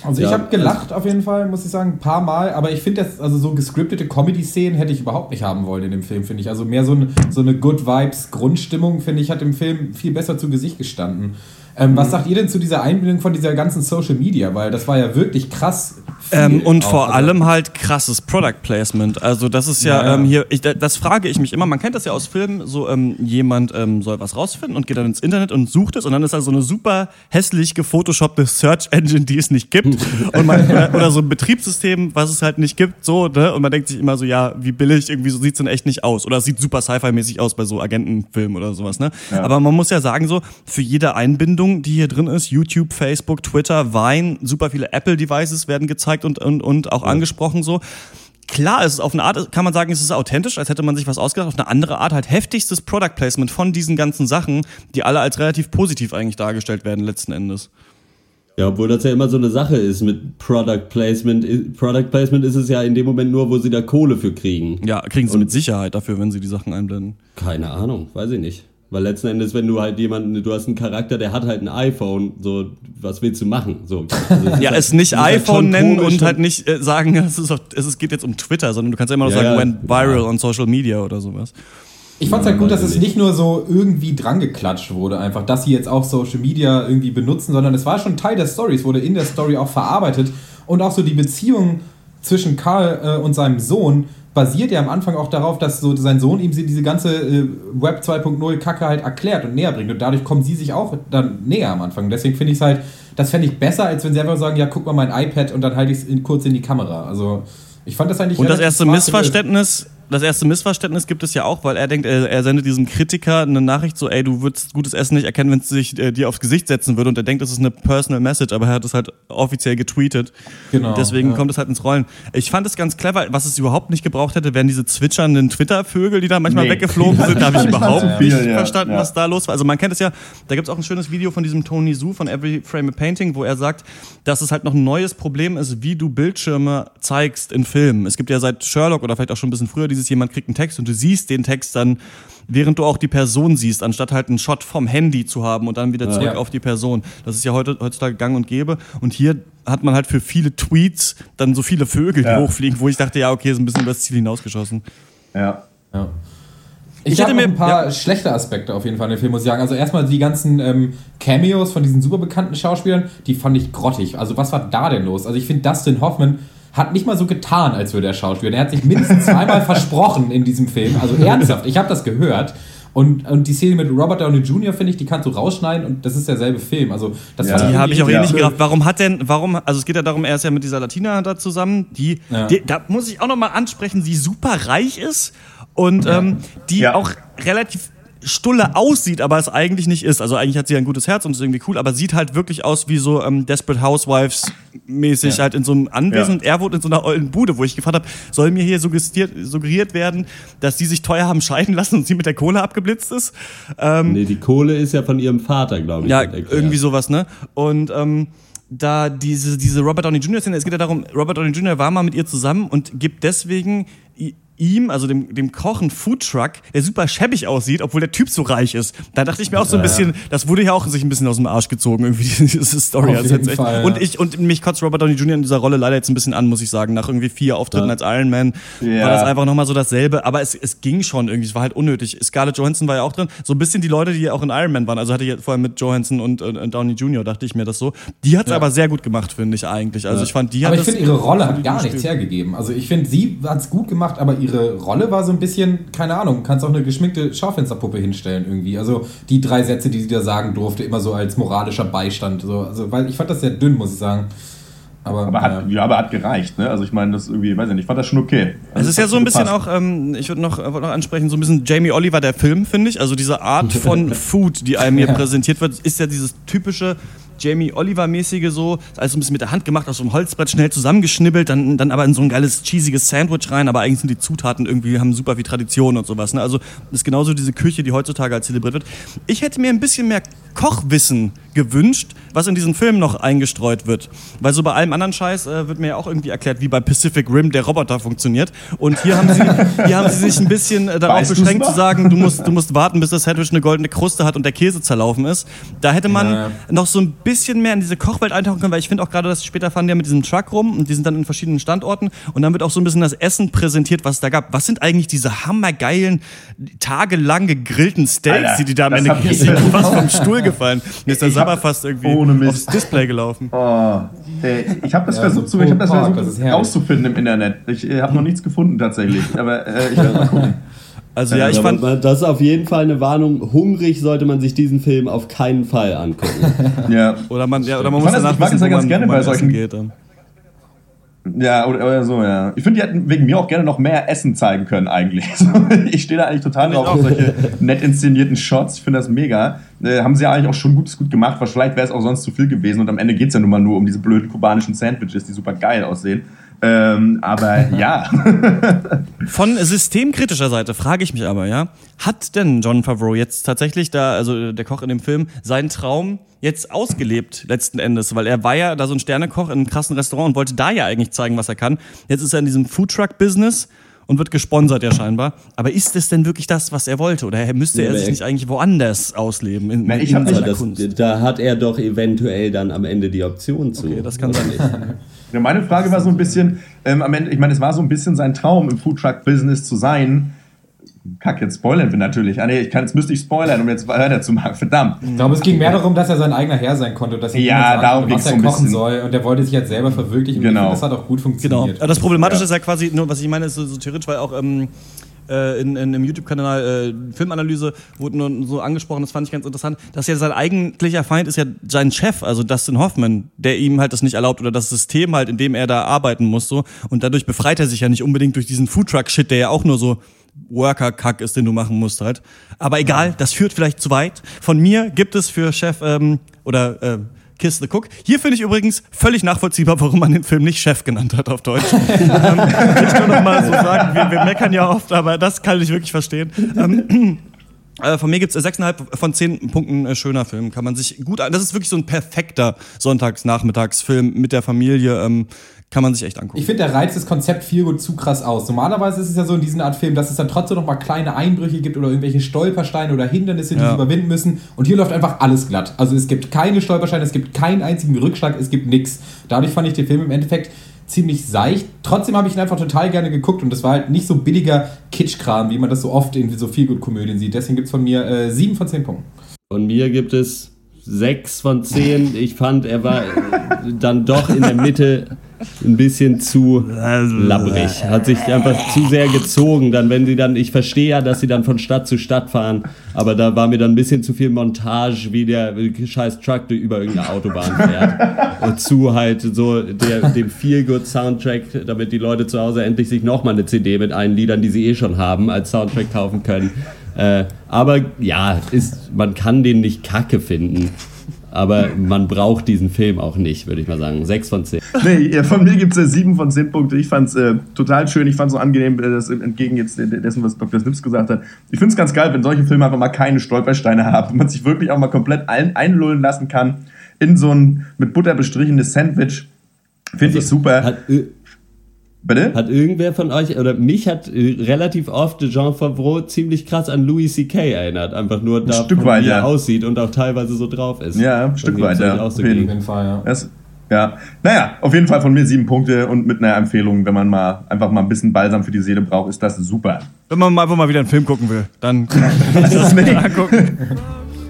Also Ja, ich habe gelacht auf jeden Fall, muss ich sagen, ein paar Mal, aber ich finde das, also so gescriptete Comedy-Szenen hätte ich überhaupt nicht haben wollen in dem Film, finde ich. Also mehr so, ein, so eine Good Vibes Grundstimmung, finde ich, hat dem Film viel besser zu Gesicht gestanden. Ähm, Mhm. Was sagt ihr denn zu dieser Einbindung von dieser ganzen Social Media? Weil das war ja wirklich krass. Ähm, und auch. vor Also- allem halt krasses Product Placement. Also das ist ja, Ja, ja. Ähm, hier, ich, das frage ich mich immer. Man kennt das ja aus Filmen, so ähm, jemand ähm, soll was rausfinden und geht dann ins Internet und sucht es und dann ist da so eine super hässlich gefotoshoppte Search Engine, die es nicht gibt (laughs) und man, oder, so ein Betriebssystem, was es halt nicht gibt, so ne? Und man denkt sich immer so, ja, wie billig, irgendwie so sieht's dann echt nicht aus oder es sieht super Sci-Fi-mäßig aus bei so Agentenfilmen oder sowas. Ne? Ja. Aber man muss ja sagen so, für jede Einbindung, die hier drin ist, YouTube, Facebook, Twitter, Vine, super viele Apple-Devices werden gezeigt und, und, und auch angesprochen so. Klar, es ist auf eine Art, kann man sagen, es ist authentisch, als hätte man sich was ausgedacht. Auf eine andere Art halt heftigstes Product Placement von diesen ganzen Sachen, die alle als relativ positiv eigentlich dargestellt werden letzten Endes. Ja, obwohl das ja immer so eine Sache ist mit Product Placement. Product Placement ist es ja in dem Moment nur, wo sie da Kohle für kriegen. Ja, kriegen sie mit Sicherheit dafür, wenn sie die Sachen einblenden. Keine Ahnung, weiß ich nicht. Weil letzten Endes, wenn du halt jemanden, du hast einen Charakter, der hat halt ein iPhone, so, was willst du machen? So, also ist Ja, halt- es nicht halt iPhone schon nennen und halt nicht äh, sagen, (laughs) es, ist auf, es geht jetzt um Twitter, sondern du kannst ja immer noch Ja, sagen, ja. went viral on Social Media oder sowas. Ich fand es halt gut, dass es ich nicht nur so irgendwie dran geklatscht wurde, einfach, dass sie jetzt auch Social Media irgendwie benutzen, sondern es war schon Teil der Story, es wurde in der Story auch verarbeitet und auch so die Beziehung zwischen Karl äh, und seinem Sohn basiert ja am Anfang auch darauf, dass so sein Sohn ihm diese ganze äh, Web 2.0 Kacke halt erklärt und näher bringt und dadurch kommen sie sich auch dann näher am Anfang. Deswegen finde ich es halt, das fände ich besser, als wenn sie einfach sagen, ja, guck mal mein iPad und dann halte ich es kurz in die Kamera. Also ich fand das eigentlich Und das erste. Missverständnis, das erste Missverständnis gibt es ja auch, weil er denkt, er, er sendet diesem Kritiker eine Nachricht so, ey, du würdest gutes Essen nicht erkennen, wenn es sich äh, dir aufs Gesicht setzen würde. Und er denkt, das ist eine personal message, aber er hat es halt offiziell getweetet. Genau, Deswegen ja. kommt es halt ins Rollen. Ich fand es ganz clever. Was es überhaupt nicht gebraucht hätte, wären diese zwitschernden Twitter-Vögel, die da manchmal Nee. weggeflogen sind. Da habe ich (laughs) überhaupt viel, nicht ja. verstanden, Ja. was da los war. Also man kennt es ja, da gibt es auch ein schönes Video von diesem Tony Su von Every Frame a Painting, wo er sagt, dass es halt noch ein neues Problem ist, wie du Bildschirme zeigst in Filmen. Es gibt ja seit Sherlock oder vielleicht auch schon ein bisschen früher dieses, jemand kriegt einen Text und du siehst den Text dann, während du auch die Person siehst, anstatt halt einen Shot vom Handy zu haben und dann wieder zurück Ja. auf die Person. Das ist ja heute, heutzutage gang und gäbe. Und hier hat man halt für viele Tweets dann so viele Vögel, die Ja. hochfliegen, wo ich dachte, ja, okay, ist ein bisschen übers Ziel hinausgeschossen. Ja. Ja. Ich, Ich mir mir- ein paar ja. schlechte Aspekte auf jeden Fall in dem Film, muss ich sagen. Also erstmal die ganzen ähm, Cameos von diesen super bekannten Schauspielern, die fand ich grottig. Also was war da denn los? Also ich finde, Dustin Hoffman hat nicht mal so getan, als würde er Schauspieler. Er hat sich mindestens zweimal versprochen in diesem Film. Also ernsthaft, ich habe das gehört. Und, und die Szene mit Robert Downey Jr., finde ich, die kannst du rausschneiden und das ist derselbe Film. Also das Ja. Die habe ich auch eh Ja. nicht gerafft. Warum hat denn, warum, also es geht ja darum, er ist ja mit dieser Latina da zusammen, die, Ja. die da muss ich auch nochmal ansprechen, die super reich ist und ähm, die Ja. auch relativ Stulle aussieht, aber es eigentlich nicht ist. Also eigentlich hat sie ein gutes Herz und ist irgendwie cool, aber sieht halt wirklich aus wie so ähm, Desperate Housewives mäßig Ja. halt in so einem Anwesen. Ja. Und er wohnt in so einer ollen Bude, wo ich gefragt habe, soll mir hier suggestiert, suggeriert werden, dass die sich teuer haben scheiden lassen und sie mit der Kohle abgeblitzt ist? Ähm, Nee, die Kohle ist ja von ihrem Vater, glaube ich. ja, irgendwie sowas, ne? Und ähm, da diese, diese Robert Downey Jr. Szene, es geht ja darum, Robert Downey Jr. war mal mit ihr zusammen und gibt deswegen ihm, also dem, dem Koch, einen Foodtruck, der super schäbig aussieht, obwohl der Typ so reich ist. Da dachte ich mir auch so ein bisschen, das wurde ja auch sich ein bisschen aus dem Arsch gezogen, irgendwie, (laughs) diese Story. Auf Also jeden. Fall, ja. Und ich, und mich kotzt Robert Downey Jr. in dieser Rolle leider jetzt ein bisschen an, muss ich sagen. Nach irgendwie vier Auftritten Ja. als Iron Man Ja. war das einfach nochmal so dasselbe. Aber es, es ging schon irgendwie, es war halt unnötig. Scarlett Johansson war ja auch drin. So ein bisschen die Leute, die ja auch in Iron Man waren. Also hatte ich ja vorher mit Johansson und, und, Downey Jr., dachte ich mir das so. Die hat es aber sehr gut gemacht, finde ich eigentlich. Also ich fand, die hat Aber ich finde, ihre Rolle hat gar nichts hergegeben. Also ich finde, sie hat es gut gemacht, aber ihre Rolle war so ein bisschen, keine Ahnung, kannst auch eine geschminkte Schaufensterpuppe hinstellen irgendwie. Also die drei Sätze, die sie da sagen durfte, immer so als moralischer Beistand. So, also, weil ich fand das sehr dünn, muss ich sagen. Aber, Aber hat, ja, aber hat gereicht, ne? Also ich meine, das irgendwie, weiß ich nicht, ich fand das schon okay. Es Also ist ja so ein bisschen gepasst. auch, ähm, ich würde noch, wollte noch ansprechen, so ein bisschen Jamie Oliver der Film, finde ich. Also diese Art von (laughs) Food, die einem hier Ja. präsentiert wird, ist ja dieses typische Jamie Oliver-mäßige so, alles so ein bisschen mit der Hand gemacht, aus so einem Holzbrett schnell zusammengeschnibbelt, dann, dann aber in so ein geiles, cheesiges Sandwich rein, aber eigentlich sind die Zutaten irgendwie, haben super viel Tradition und sowas. Ne? Also ist genauso diese Küche, die heutzutage als zelebriert wird. Ich hätte mir ein bisschen mehr Kochwissen gewünscht, was in diesen Film noch eingestreut wird. Weil so bei allem anderen Scheiß äh, wird mir ja auch irgendwie erklärt, wie bei Pacific Rim der Roboter funktioniert. Und hier haben sie, hier haben sie sich ein bisschen äh, darauf Weißt beschränkt zu sagen, du musst, du musst warten, bis das Sandwich eine goldene Kruste hat und der Käse zerlaufen ist. Da hätte man Ja. noch so ein bisschen mehr in diese Kochwelt eintauchen können, weil ich finde auch gerade, dass später fahren die ja mit diesem Truck rum und die sind dann in verschiedenen Standorten und dann wird auch so ein bisschen das Essen präsentiert, was es da gab. Was sind eigentlich diese hammergeilen, tagelang gegrillten Steaks, Alter, die die da am Ende kriegen? gesehen. fast vom Stuhl gefallen. Mir ist der Sabber fast irgendwie aufs Display gelaufen. Oh, äh, ich habe das Ja, versucht, so ich hab das versucht das rauszufinden im Internet. Ich äh, habe noch nichts gefunden tatsächlich, aber äh, ich werde mal gucken. (laughs) Also ja, ich fand, das ist auf jeden Fall eine Warnung. Hungrig sollte man sich diesen Film auf keinen Fall angucken. (laughs) Ja, oder man, ja, oder man Ich muss mag das- danach ich mag wissen, das ja wo ganz man, gerne wo man bei solchen- essen geht. dann. ja oder, oder so, ja. Ich finde, die hätten wegen mir auch gerne noch mehr Essen zeigen können eigentlich. (laughs) ich stehe da eigentlich total drauf auf solche (laughs) nett inszenierten Shots. Ich finde das mega. Äh, haben sie ja eigentlich auch schon gutes gut gemacht, weil vielleicht wäre es auch sonst zu viel gewesen und am Ende geht es ja nun mal nur um diese blöden kubanischen Sandwiches, die super geil aussehen. Ähm, aber (laughs) ja. Von systemkritischer Seite frage ich mich aber, ja, hat denn John Favreau jetzt tatsächlich da, also der Koch in dem Film, seinen Traum jetzt ausgelebt letzten Endes? Weil er war ja da so ein Sternekoch in einem krassen Restaurant und wollte da ja eigentlich zeigen, was er kann. Jetzt ist er in diesem Foodtruck-Business und wird gesponsert ja scheinbar. Aber ist es denn wirklich das, was er wollte? Oder müsste er sich nicht eigentlich woanders ausleben? In, Na, ich in das, Kunst? da hat er doch eventuell dann am Ende die Option zu. Okay, das kann sein. (laughs) Ja, meine Frage war so ein bisschen, ähm, am Ende, ich meine, es war so ein bisschen sein Traum, im Foodtruck-Business zu sein. Kack, jetzt spoilern wir natürlich. Ah, nee, ich kann, jetzt müsste ich spoilern, um jetzt weiterzumachen. Verdammt. Ich glaube, es ging mehr darum, dass er sein eigener Herr sein konnte, dass er Ja, darum was er so ein kochen bisschen. soll. Und er wollte sich jetzt selber verwirklichen. Und Genau. finde, das hat auch gut Genau. funktioniert. Aber Das Problematische Ja. ist ja quasi, nur was ich meine, ist so, so theoretisch, weil auch ähm, äh, in, in einem YouTube-Kanal äh, Filmanalyse wurde so angesprochen, das fand ich ganz interessant, dass ja sein eigentlicher Feind ist ja sein Chef, also Dustin Hoffman, der ihm halt das nicht erlaubt oder das System halt, in dem er da arbeiten muss so und dadurch befreit er sich ja nicht unbedingt durch diesen Foodtruck-Shit, der ja auch nur so Worker-Kack ist, den du machen musst halt. Aber egal, das führt vielleicht zu weit. Von mir gibt es für Chef ähm, oder äh, Kiss the Cook. Hier finde ich übrigens völlig nachvollziehbar, warum man den Film nicht Chef genannt hat auf Deutsch. (laughs) ähm, ich nur noch mal so sagen, wir, wir meckern ja oft, aber das kann ich wirklich verstehen. Ähm, (clears throat) äh, von mir gibt es 6,5 von 10 Punkten äh, schöner Film. Kann man sich gut an. Das ist wirklich so ein perfekter Sonntagsnachmittagsfilm mit der Familie. Ähm, kann man sich echt angucken. Ich finde, der reizt das Konzept viel gut zu krass aus. Normalerweise ist es ja so in diesen Art Film, dass es dann trotzdem noch mal kleine Einbrüche gibt oder irgendwelche Stolpersteine oder Hindernisse, die Ja. sie überwinden müssen. Und hier läuft einfach alles glatt. Also es gibt keine Stolpersteine, es gibt keinen einzigen Rückschlag, es gibt nichts. Dadurch fand ich den Film im Endeffekt ziemlich seicht. Trotzdem habe ich ihn einfach total gerne geguckt und das war halt nicht so billiger Kitschkram, wie man das so oft in so viel gut Komödien sieht. Deswegen gibt es von mir äh, 7 von 10 Punkten. Von mir gibt es sechs von zehn. Ich fand, er war dann doch in der Mitte ein bisschen zu labbrig. Hat sich einfach zu sehr gezogen. Dann, wenn sie dann, ich verstehe ja, dass sie dann von Stadt zu Stadt fahren, aber da war mir dann ein bisschen zu viel Montage, wie der scheiß Truck über irgendeine Autobahn fährt. Und zu halt so der, dem Feel-Good-Soundtrack, damit die Leute zu Hause endlich sich nochmal eine CD mit allen Liedern, die sie eh schon haben, als Soundtrack kaufen können. Äh, aber ja, ist, man kann den nicht kacke finden. Aber man braucht diesen Film auch nicht, würde ich mal sagen. Sechs von zehn. Nee, von mir gibt es äh, sieben von zehn Punkte. Ich fand es äh, total schön. Ich fand es so angenehm, äh, das entgegen jetzt dessen, was Dr. Snips gesagt hat. Ich finde es ganz geil, wenn solche Filme einfach mal keine Stolpersteine haben. Wenn man sich wirklich auch mal komplett ein, einlullen lassen kann in so ein mit Butter bestrichenes Sandwich. Finde ich super. Äh, Bitte? Hat irgendwer von euch, oder mich hat äh, relativ oft Jean Favreau ziemlich krass an Louis C.K. erinnert. Einfach nur da, Stück weit, wie er ja. aussieht und auch teilweise so drauf ist. Ja, ein Stück weit, ja. auch so Auf jeden. Fall, ja. Das, ja. Naja, auf jeden Fall von mir sieben Punkte und mit einer Empfehlung, wenn man mal einfach mal ein bisschen Balsam für die Seele braucht, ist das super. Wenn man mal einfach mal wieder einen Film gucken will, dann (laughs) kann man das angucken.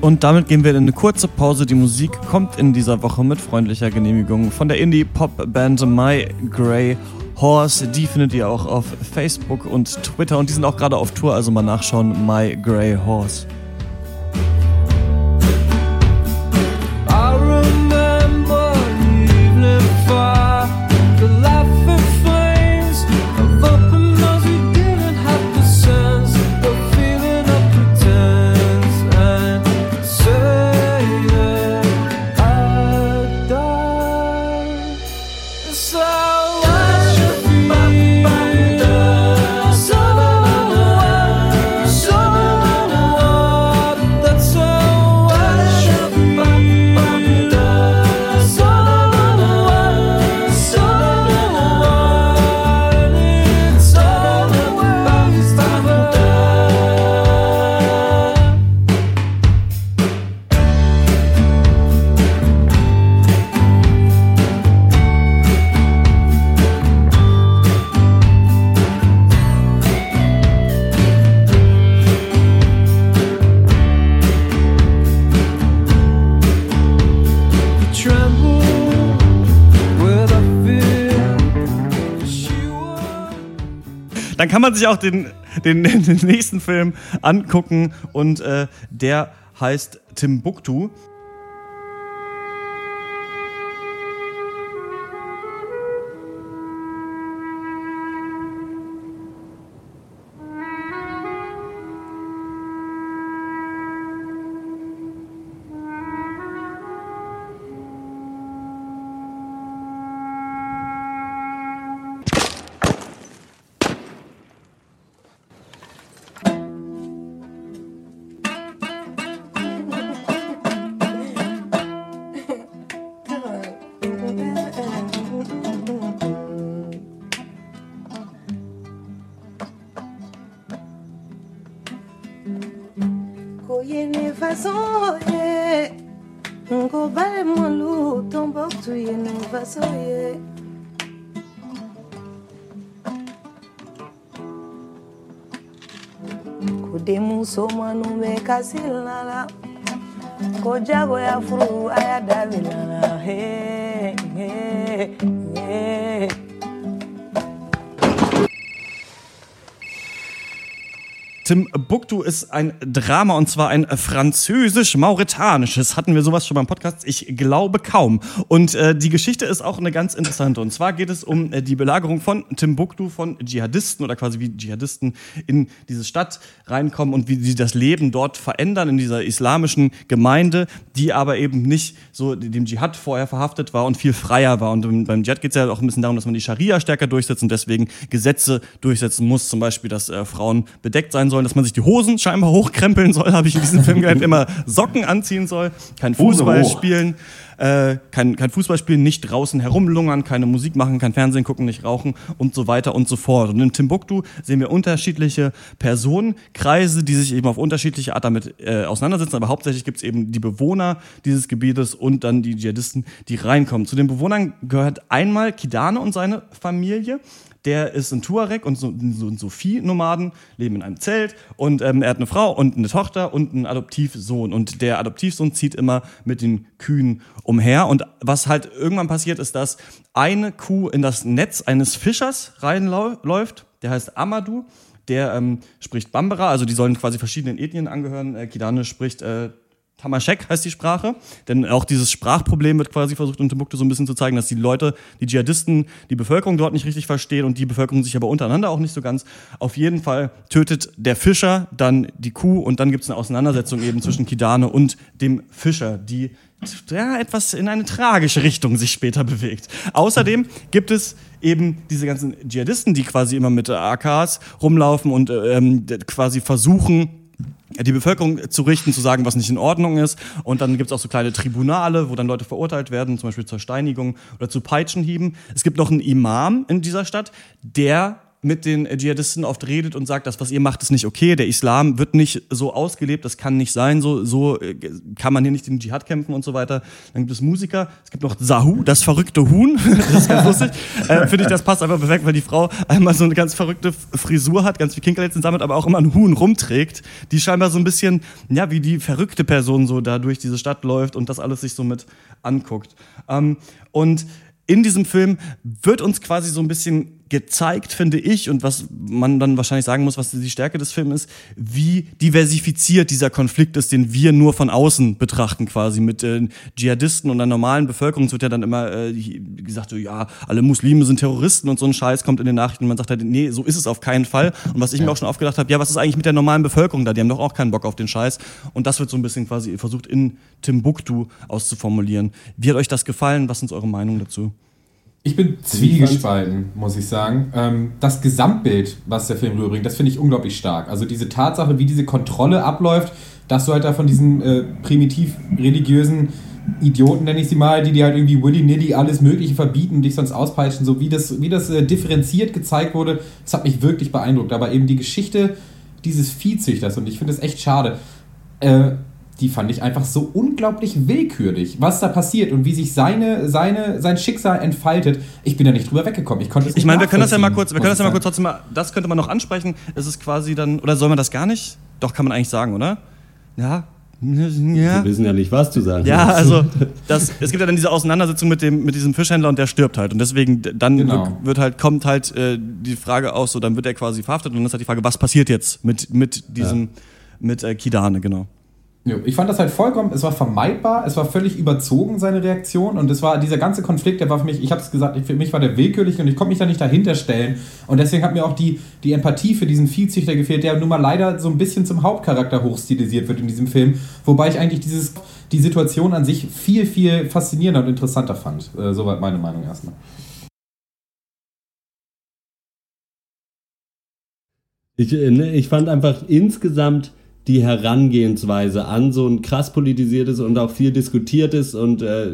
Und damit gehen wir in eine kurze Pause. Die Musik kommt in dieser Woche mit freundlicher Genehmigung von der Indie-Pop-Band My Grey Horse. Die findet ihr auch auf Facebook und Twitter und die sind auch gerade auf Tour, also mal nachschauen. My Grey Horse. Man sich auch den, den, (laughs) den nächsten Film angucken und äh, der heißt Timbuktu. koyene façon ye ngobale Tombo tomboktu yene façon ye kodemuso manu bɛ kasi lala ko jagoya furu hey, hey. Timbuktu ist ein Drama und zwar ein französisch-mauretanisches. Hatten wir sowas schon beim Podcast? Ich glaube kaum. Und äh, die Geschichte ist auch eine ganz interessante. Und zwar geht es um äh, die Belagerung von Timbuktu von Dschihadisten oder quasi wie Dschihadisten in diese Stadt reinkommen und wie sie das Leben dort verändern in dieser islamischen Gemeinde, die aber eben nicht so dem Dschihad vorher verhaftet war und viel freier war. Und beim Dschihad geht es ja auch ein bisschen darum, dass man die Scharia stärker durchsetzt und deswegen Gesetze durchsetzen muss. Zum Beispiel, dass äh, Frauen bedeckt sein sollen, dass man sich die Hosen scheinbar hochkrempeln soll, (laughs) habe ich in diesem Film gelernt, immer Socken anziehen soll, kein Fußball spielen, äh, kein, kein Fußball spielen, nicht draußen herumlungern, keine Musik machen, kein Fernsehen gucken, nicht rauchen und so weiter und so fort. Und in Timbuktu sehen wir unterschiedliche Personenkreise, die sich eben auf unterschiedliche Art damit äh, auseinandersetzen, aber hauptsächlich gibt es eben die Bewohner dieses Gebietes und dann die Dschihadisten, die reinkommen. Zu den Bewohnern gehört einmal Kidane und seine Familie. Der ist ein Tuareg und so, so ein Sophie-Nomaden, leben in einem Zelt und ähm, er hat eine Frau und eine Tochter und einen Adoptivsohn. Und der Adoptivsohn zieht immer mit den Kühen umher. Und was halt irgendwann passiert, ist, dass eine Kuh in das Netz eines Fischers reinläuft, der heißt Amadou. Der ähm, spricht Bambara, also die sollen quasi verschiedenen Ethnien angehören. Äh, Kidane spricht äh, Tamaschek heißt die Sprache, denn auch dieses Sprachproblem wird quasi versucht in Timbuktu so ein bisschen zu zeigen, dass die Leute, die Dschihadisten, die Bevölkerung dort nicht richtig verstehen und die Bevölkerung sich aber untereinander auch nicht so ganz. Auf jeden Fall tötet der Fischer dann die Kuh und dann gibt es eine Auseinandersetzung eben zwischen Kidane und dem Fischer, die ja, etwas in eine tragische Richtung sich später bewegt. Außerdem gibt es eben diese ganzen Dschihadisten, die quasi immer mit AKs rumlaufen und ähm, quasi versuchen, die Bevölkerung zu richten, zu sagen, was nicht in Ordnung ist. Und dann gibt es auch so kleine Tribunale, wo dann Leute verurteilt werden, zum Beispiel zur Steinigung oder zu Peitschenhieben. Es gibt noch einen Imam in dieser Stadt, der mit den Dschihadisten oft redet und sagt, das, was ihr macht, ist nicht okay. Der Islam wird nicht so ausgelebt, das kann nicht sein, so, so äh, kann man hier nicht den Dschihad kämpfen und so weiter. Dann gibt es Musiker, es gibt noch Sahu, das verrückte Huhn. (laughs) das ist ganz lustig. (laughs) Äh, Finde ich, das passt einfach perfekt, weil die Frau einmal so eine ganz verrückte Frisur hat, ganz viel Kinkerlitzen sammelt, aber auch immer ein Huhn rumträgt, die scheinbar so ein bisschen, ja, wie die verrückte Person so da durch diese Stadt läuft und das alles sich so mit anguckt. Ähm, und in diesem Film wird uns quasi so ein bisschen gezeigt, finde ich, und was man dann wahrscheinlich sagen muss, was die Stärke des Films ist, wie diversifiziert dieser Konflikt ist, den wir nur von außen betrachten, quasi mit äh, Dschihadisten und der normalen Bevölkerung. Es wird ja dann immer äh, gesagt, so, ja, alle Muslime sind Terroristen und so ein Scheiß kommt in den Nachrichten. Und man sagt halt, nee, so ist es auf keinen Fall. Und was ich mir auch schon aufgedacht habe, ja, was ist eigentlich mit der normalen Bevölkerung da? Die haben doch auch keinen Bock auf den Scheiß. Und das wird so ein bisschen quasi versucht in Timbuktu auszuformulieren. Wie hat euch das gefallen? Was sind eure Meinungen dazu? Ich bin zwiegespalten, muss ich sagen. Ähm, das Gesamtbild, was der Film rüberbringt, das finde ich unglaublich stark. Also diese Tatsache, wie diese Kontrolle abläuft, dass du halt da von diesen äh, primitiv religiösen Idioten, nenne ich sie mal, die dir halt irgendwie willy-nilly alles Mögliche verbieten, dich sonst auspeitschen, so wie das, wie das äh, differenziert gezeigt wurde, das hat mich wirklich beeindruckt. Aber eben die Geschichte dieses Viehzüchters, und ich finde es echt schade, äh, die fand ich einfach so unglaublich willkürlich, was da passiert und wie sich seine, seine, sein Schicksal entfaltet. Ich bin da nicht drüber weggekommen. Ich konnte es nicht Ich meine, wir können das ja mal kurz, wir können das ja mal kurz trotzdem mal, das könnte man noch ansprechen. Es ist quasi dann, oder soll man das gar nicht? Doch, kann man eigentlich sagen, oder? Ja. Ja. Wir wissen ja nicht, was du sagen Ja, also (laughs) das, es gibt ja dann diese Auseinandersetzung mit dem mit diesem Fischhändler und der stirbt halt und deswegen dann Genau. wird, halt kommt halt äh, die Frage aus, so dann wird er quasi verhaftet und dann ist halt die Frage, was passiert jetzt mit mit diesem mit äh, Kidane genau. Ich fand das halt vollkommen, es war vermeidbar, es war völlig überzogen, seine Reaktion. Und es war dieser ganze Konflikt, der war für mich, ich habe es gesagt, für mich war der willkürlich und ich konnte mich da nicht dahinter stellen. Und deswegen hat mir auch die, die Empathie für diesen Viehzüchter gefehlt, der nun mal leider so ein bisschen zum Hauptcharakter hochstilisiert wird in diesem Film. Wobei ich eigentlich dieses, die Situation an sich viel, viel faszinierender und interessanter fand. Äh, soweit meine Meinung erstmal. Ich, äh, ne, ich fand einfach insgesamt die Herangehensweise an so ein krass politisiertes und auch viel diskutiertes und äh,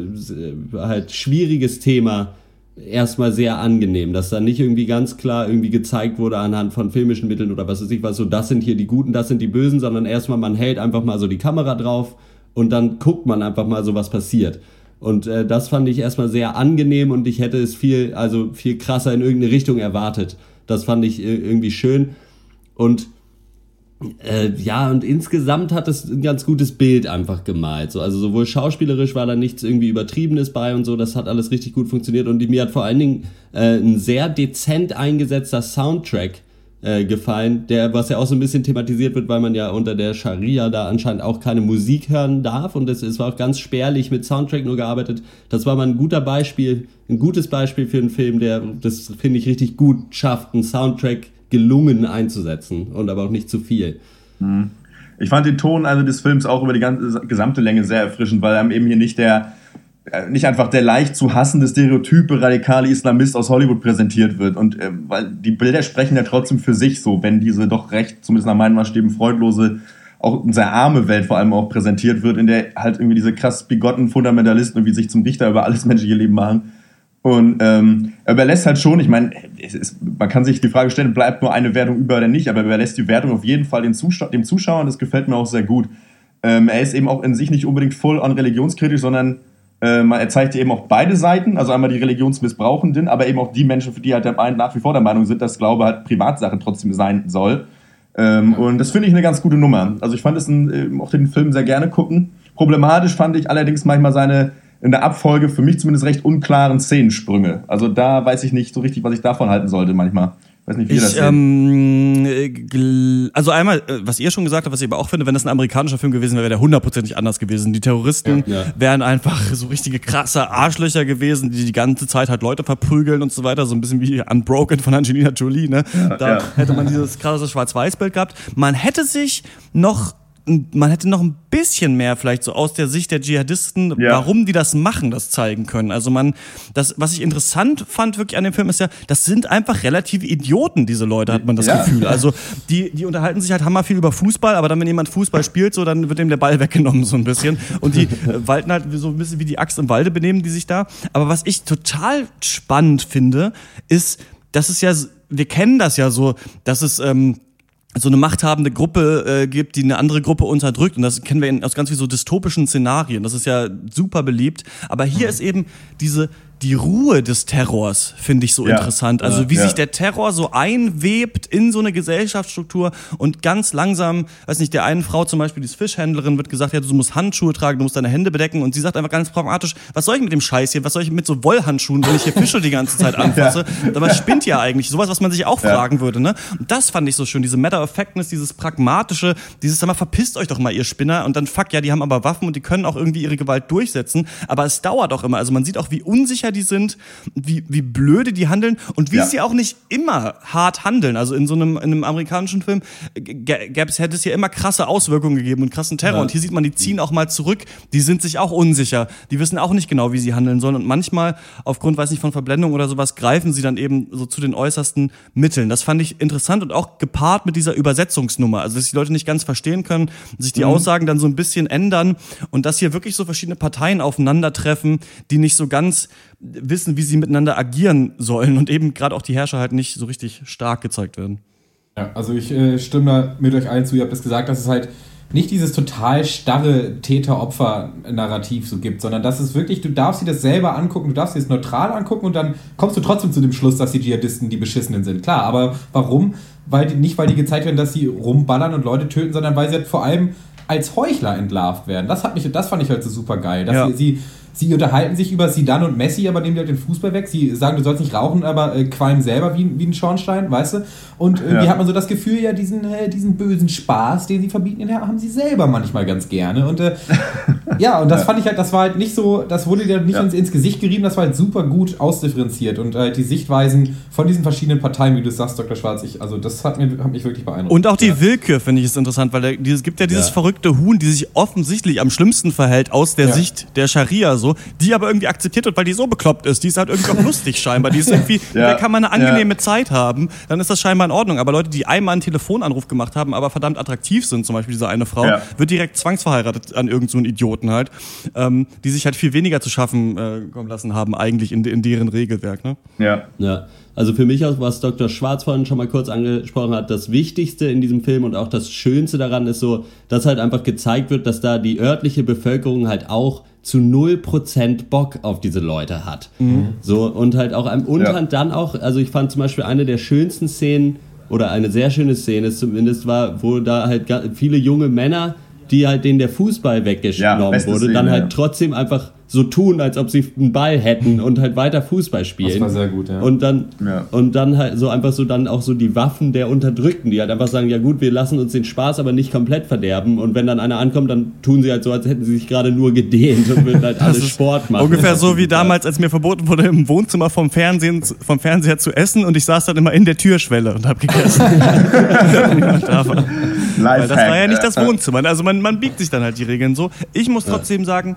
halt schwieriges Thema erstmal sehr angenehm, dass da nicht irgendwie ganz klar irgendwie gezeigt wurde anhand von filmischen Mitteln oder was weiß ich was, so das sind hier die Guten, das sind die Bösen, sondern erstmal man hält einfach mal so die Kamera drauf und dann guckt man einfach mal so, was passiert. Und äh, das fand ich erstmal sehr angenehm und ich hätte es viel, also viel krasser in irgendeine Richtung erwartet. Das fand ich äh, irgendwie schön. Und äh, ja, und insgesamt hat es ein ganz gutes Bild einfach gemalt. So, also sowohl schauspielerisch war da nichts irgendwie Übertriebenes bei und so, das hat alles richtig gut funktioniert. Und mir hat vor allen Dingen äh, ein sehr dezent eingesetzter Soundtrack äh, gefallen, der, was ja auch so ein bisschen thematisiert wird, weil man ja unter der Scharia da anscheinend auch keine Musik hören darf. Und es, es war auch ganz spärlich mit Soundtrack nur gearbeitet. Das war mal ein guter Beispiel, ein gutes Beispiel für einen Film, der das finde ich richtig gut schafft, einen Soundtrack gelungen einzusetzen und aber auch nicht zu viel. Mhm. Ich fand den Ton also des Films auch über die ganze gesamte Länge sehr erfrischend, weil einem eben hier nicht der äh, nicht einfach der leicht zu hassende Stereotype radikale Islamist aus Hollywood präsentiert wird und äh, weil die Bilder sprechen ja trotzdem für sich so, wenn diese doch recht zumindest nach meinen Maßstäben freudlose auch sehr arme Welt vor allem auch präsentiert wird, in der halt irgendwie diese krass bigotten Fundamentalisten irgendwie sich zum Richter über alles menschliche Leben machen. Und ähm, er überlässt halt schon, ich meine, man kann sich die Frage stellen, bleibt nur eine Wertung über oder nicht, aber er überlässt die Wertung auf jeden Fall den Zuschau dem Zuschauer und das gefällt mir auch sehr gut. Ähm, er ist eben auch in sich nicht unbedingt voll on religionskritisch, sondern ähm, er zeigt eben auch beide Seiten, also einmal die Religionsmissbrauchenden, aber eben auch die Menschen, für die halt der, nach wie vor der Meinung sind, dass Glaube halt Privatsache trotzdem sein soll. Ähm, und das finde ich eine ganz gute Nummer. Also ich fand es ein, auch den Film sehr gerne gucken. Problematisch fand ich allerdings manchmal seine in der Abfolge für mich zumindest recht unklaren Szenensprünge. Also da weiß ich nicht so richtig, was ich davon halten sollte manchmal. Weiß nicht, wie ihr das Ich, seht. ähm, äh, also einmal, äh, was ihr schon gesagt habt, was ich aber auch finde, wenn das ein amerikanischer Film gewesen wäre, wäre der hundertprozentig anders gewesen. Die Terroristen Ja. Ja. wären einfach (laughs) so richtige krasse Arschlöcher gewesen, die die ganze Zeit halt Leute verprügeln und so weiter, so ein bisschen wie Unbroken von Angelina Jolie, ne? da ja. hätte man dieses krasse Schwarz-Weiß-Bild gehabt. Man hätte sich noch man hätte noch ein bisschen mehr vielleicht so aus der Sicht der Dschihadisten, Ja. warum die das machen, das zeigen können. Also man, das, was ich interessant fand wirklich an dem Film ist ja, das sind einfach relative Idioten, diese Leute, hat man das Ja. Gefühl. Also die, die unterhalten sich halt hammer viel über Fußball, aber dann, wenn jemand Fußball spielt, so, dann wird ihm der Ball weggenommen, so ein bisschen. Und die (laughs) äh, walten halt so ein bisschen wie die Axt im Walde benehmen, die sich da. Aber was ich total spannend finde, ist, dass es ja, wir kennen das ja so, dass es, ähm, so eine machthabende Gruppe äh, gibt, die eine andere Gruppe unterdrückt. Und das kennen wir in, aus ganz wie so dystopischen Szenarien. Das ist ja super beliebt. Aber hier ist eben diese die Ruhe des Terrors finde ich so Ja. interessant. Also wie Ja. sich der Terror so einwebt in so eine Gesellschaftsstruktur und ganz langsam, weiß nicht, der einen Frau zum Beispiel, die ist Fischhändlerin, wird gesagt, ja, du musst Handschuhe tragen, du musst deine Hände bedecken und sie sagt einfach ganz pragmatisch, was soll ich mit dem Scheiß hier, was soll ich mit so Wollhandschuhen, wenn ich hier Fische die ganze Zeit (laughs) anfasse? Aber spinnt ja eigentlich, sowas, was man sich auch Ja. fragen würde, ne? Und das fand ich so schön, diese Matter of Factness, dieses pragmatische, dieses, sag mal, verpisst euch doch mal, ihr Spinner und dann fuck, ja, die haben aber Waffen und die können auch irgendwie ihre Gewalt durchsetzen, aber es dauert auch immer, also man sieht auch, wie unsicher die sind, wie, wie blöde die handeln und wie Ja. sie auch nicht immer hart handeln. Also in so einem, in einem amerikanischen Film gäbe es, hätte es ja immer krasse Auswirkungen gegeben und krassen Terror. Ja. Und hier sieht man, die ziehen auch mal zurück. Die sind sich auch unsicher. Die wissen auch nicht genau, wie sie handeln sollen. Und manchmal, aufgrund, weiß nicht, von Verblendung oder sowas, greifen sie dann eben so zu den äußersten Mitteln. Das fand ich interessant und auch gepaart mit dieser Übersetzungsnummer. Also, dass die Leute nicht ganz verstehen können, sich die Aussagen dann so ein bisschen ändern und dass hier wirklich so verschiedene Parteien aufeinandertreffen, die nicht so ganz wissen, wie sie miteinander agieren sollen und eben gerade auch die Herrscher halt nicht so richtig stark gezeigt werden. Ja, also ich äh, stimme mit euch allen zu. Ihr habt es gesagt, dass es halt nicht dieses total starre Täter-Opfer-Narrativ so gibt, sondern dass es wirklich, du darfst dir das selber angucken, du darfst dir das neutral angucken und dann kommst du trotzdem zu dem Schluss, dass die Dschihadisten die Beschissenen sind. Klar, aber warum? Weil die, nicht, weil die gezeigt werden, dass sie rumballern und Leute töten, sondern weil sie halt vor allem als Heuchler entlarvt werden. Das, hat mich, das fand ich halt so super geil. Dass Ja. sie, sie, unterhalten sich über Sidan und Messi, aber nehmen die halt den Fußball weg. Sie sagen, du sollst nicht rauchen, aber äh, qualmen selber wie, wie ein Schornstein, weißt du? Und irgendwie Ja. hat man so das Gefühl, ja, diesen, äh, diesen bösen Spaß, den sie verbieten, den haben sie selber manchmal ganz gerne. Und äh, (laughs) ja, und das Ja. fand ich halt, das war halt nicht so, das wurde dir nicht Ja. ins, ins Gesicht gerieben, das war halt super gut ausdifferenziert und halt die Sichtweisen von diesen verschiedenen Parteien, wie du sagst, Dr. Schwarz, ich, also das hat, mir, hat mich wirklich beeindruckt. Und auch die Willkür finde ich ist interessant, weil dieses, gibt ja dieses Ja. verrückte Huhn, die sich offensichtlich am schlimmsten verhält aus der Ja. Sicht der Scharia so, die aber irgendwie akzeptiert wird, weil die so bekloppt ist. Die ist halt irgendwie auch lustig scheinbar. Die ist irgendwie, (laughs) Ja. der kann man eine angenehme Zeit haben, dann ist das scheinbar in Ordnung. Aber Leute, die einmal einen Telefonanruf gemacht haben, aber verdammt attraktiv sind, zum Beispiel diese eine Frau, Ja. wird direkt zwangsverheiratet an irgendeinen so einen Idioten halt, ähm, die sich halt viel weniger zu schaffen äh, kommen lassen haben, eigentlich in, in deren Regelwerk. Ne? Ja. Ja, also für mich auch, was Dr. Schwarz vorhin schon mal kurz angesprochen hat, das Wichtigste in diesem Film und auch das Schönste daran ist so, dass halt einfach gezeigt wird, dass da die örtliche Bevölkerung halt auch zu 0% Bock auf diese Leute hat. So, und halt auch, und Ja. halt dann auch, also ich fand zum Beispiel eine der schönsten Szenen, oder eine sehr schöne Szene zumindest war, wo da halt viele junge Männer, die halt denen der Fußball Ja, weggenommen beste wurde, dann halt ja. trotzdem einfach so tun, als ob sie einen Ball hätten und halt weiter Fußball spielen. Das war sehr gut, ja. Und dann, Ja. und dann halt so einfach so dann auch so die Waffen der Unterdrückten, die halt einfach sagen, ja gut, wir lassen uns den Spaß aber nicht komplett verderben. Und wenn dann einer ankommt, dann tun sie halt so, als hätten sie sich gerade nur gedehnt und würden halt (laughs) alle ist Sport machen. Ungefähr so (laughs) wie damals, als mir verboten wurde, im Wohnzimmer vom, Fernsehen, vom Fernseher zu essen und ich saß dann immer in der Türschwelle und habe gegessen. Da (laughs) war. Weil das war ja nicht das Wohnzimmer. Also man, man biegt sich dann halt die Regeln so. Ich muss trotzdem sagen,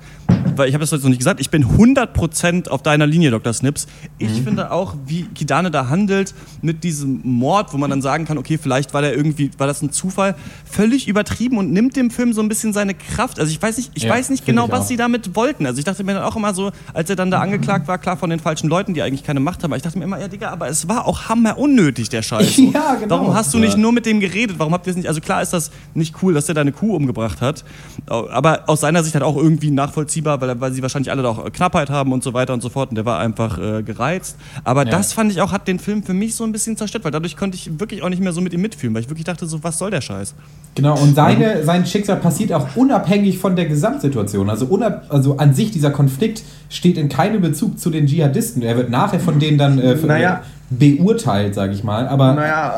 weil ich habe das jetzt noch nicht gesagt, ich bin 100% auf deiner Linie, Dr. Snips. Ich finde auch, wie Kidane da handelt mit diesem Mord, wo man dann sagen kann, okay, vielleicht war der irgendwie, war das ein Zufall, völlig übertrieben und nimmt dem Film so ein bisschen seine Kraft. Also ich weiß nicht, ich Ja, weiß nicht genau, was sie damit wollten. Also ich dachte mir dann auch immer so, als er dann da angeklagt war, klar von den falschen Leuten, die eigentlich keine Macht haben, aber ich dachte mir immer, ja Digga, aber es war auch hammer unnötig, der Scheiß. (laughs) Ja, genau. Warum hast du nicht nur mit dem geredet? Warum habt ihr es nicht, also klar ist das nicht cool, dass der deine Kuh umgebracht hat, aber aus seiner Sicht halt auch irgendwie nachvollziehbar, weil, weil sie wahrscheinlich alle da auch Knappheit haben und so weiter und so fort und der war einfach äh, gereizt. Aber Ja. das fand ich auch, hat den Film für mich so ein bisschen zerstört, weil dadurch konnte ich wirklich auch nicht mehr so mit ihm mitfühlen, weil ich wirklich dachte so, was soll der Scheiß? Genau, und seine, sein Schicksal passiert auch unabhängig von der Gesamtsituation. Also, unab, also an sich, dieser Konflikt steht in keinem Bezug zu den Dschihadisten. Er wird nachher von denen dann äh, Naja. beurteilt, sage ich mal. Aber naja,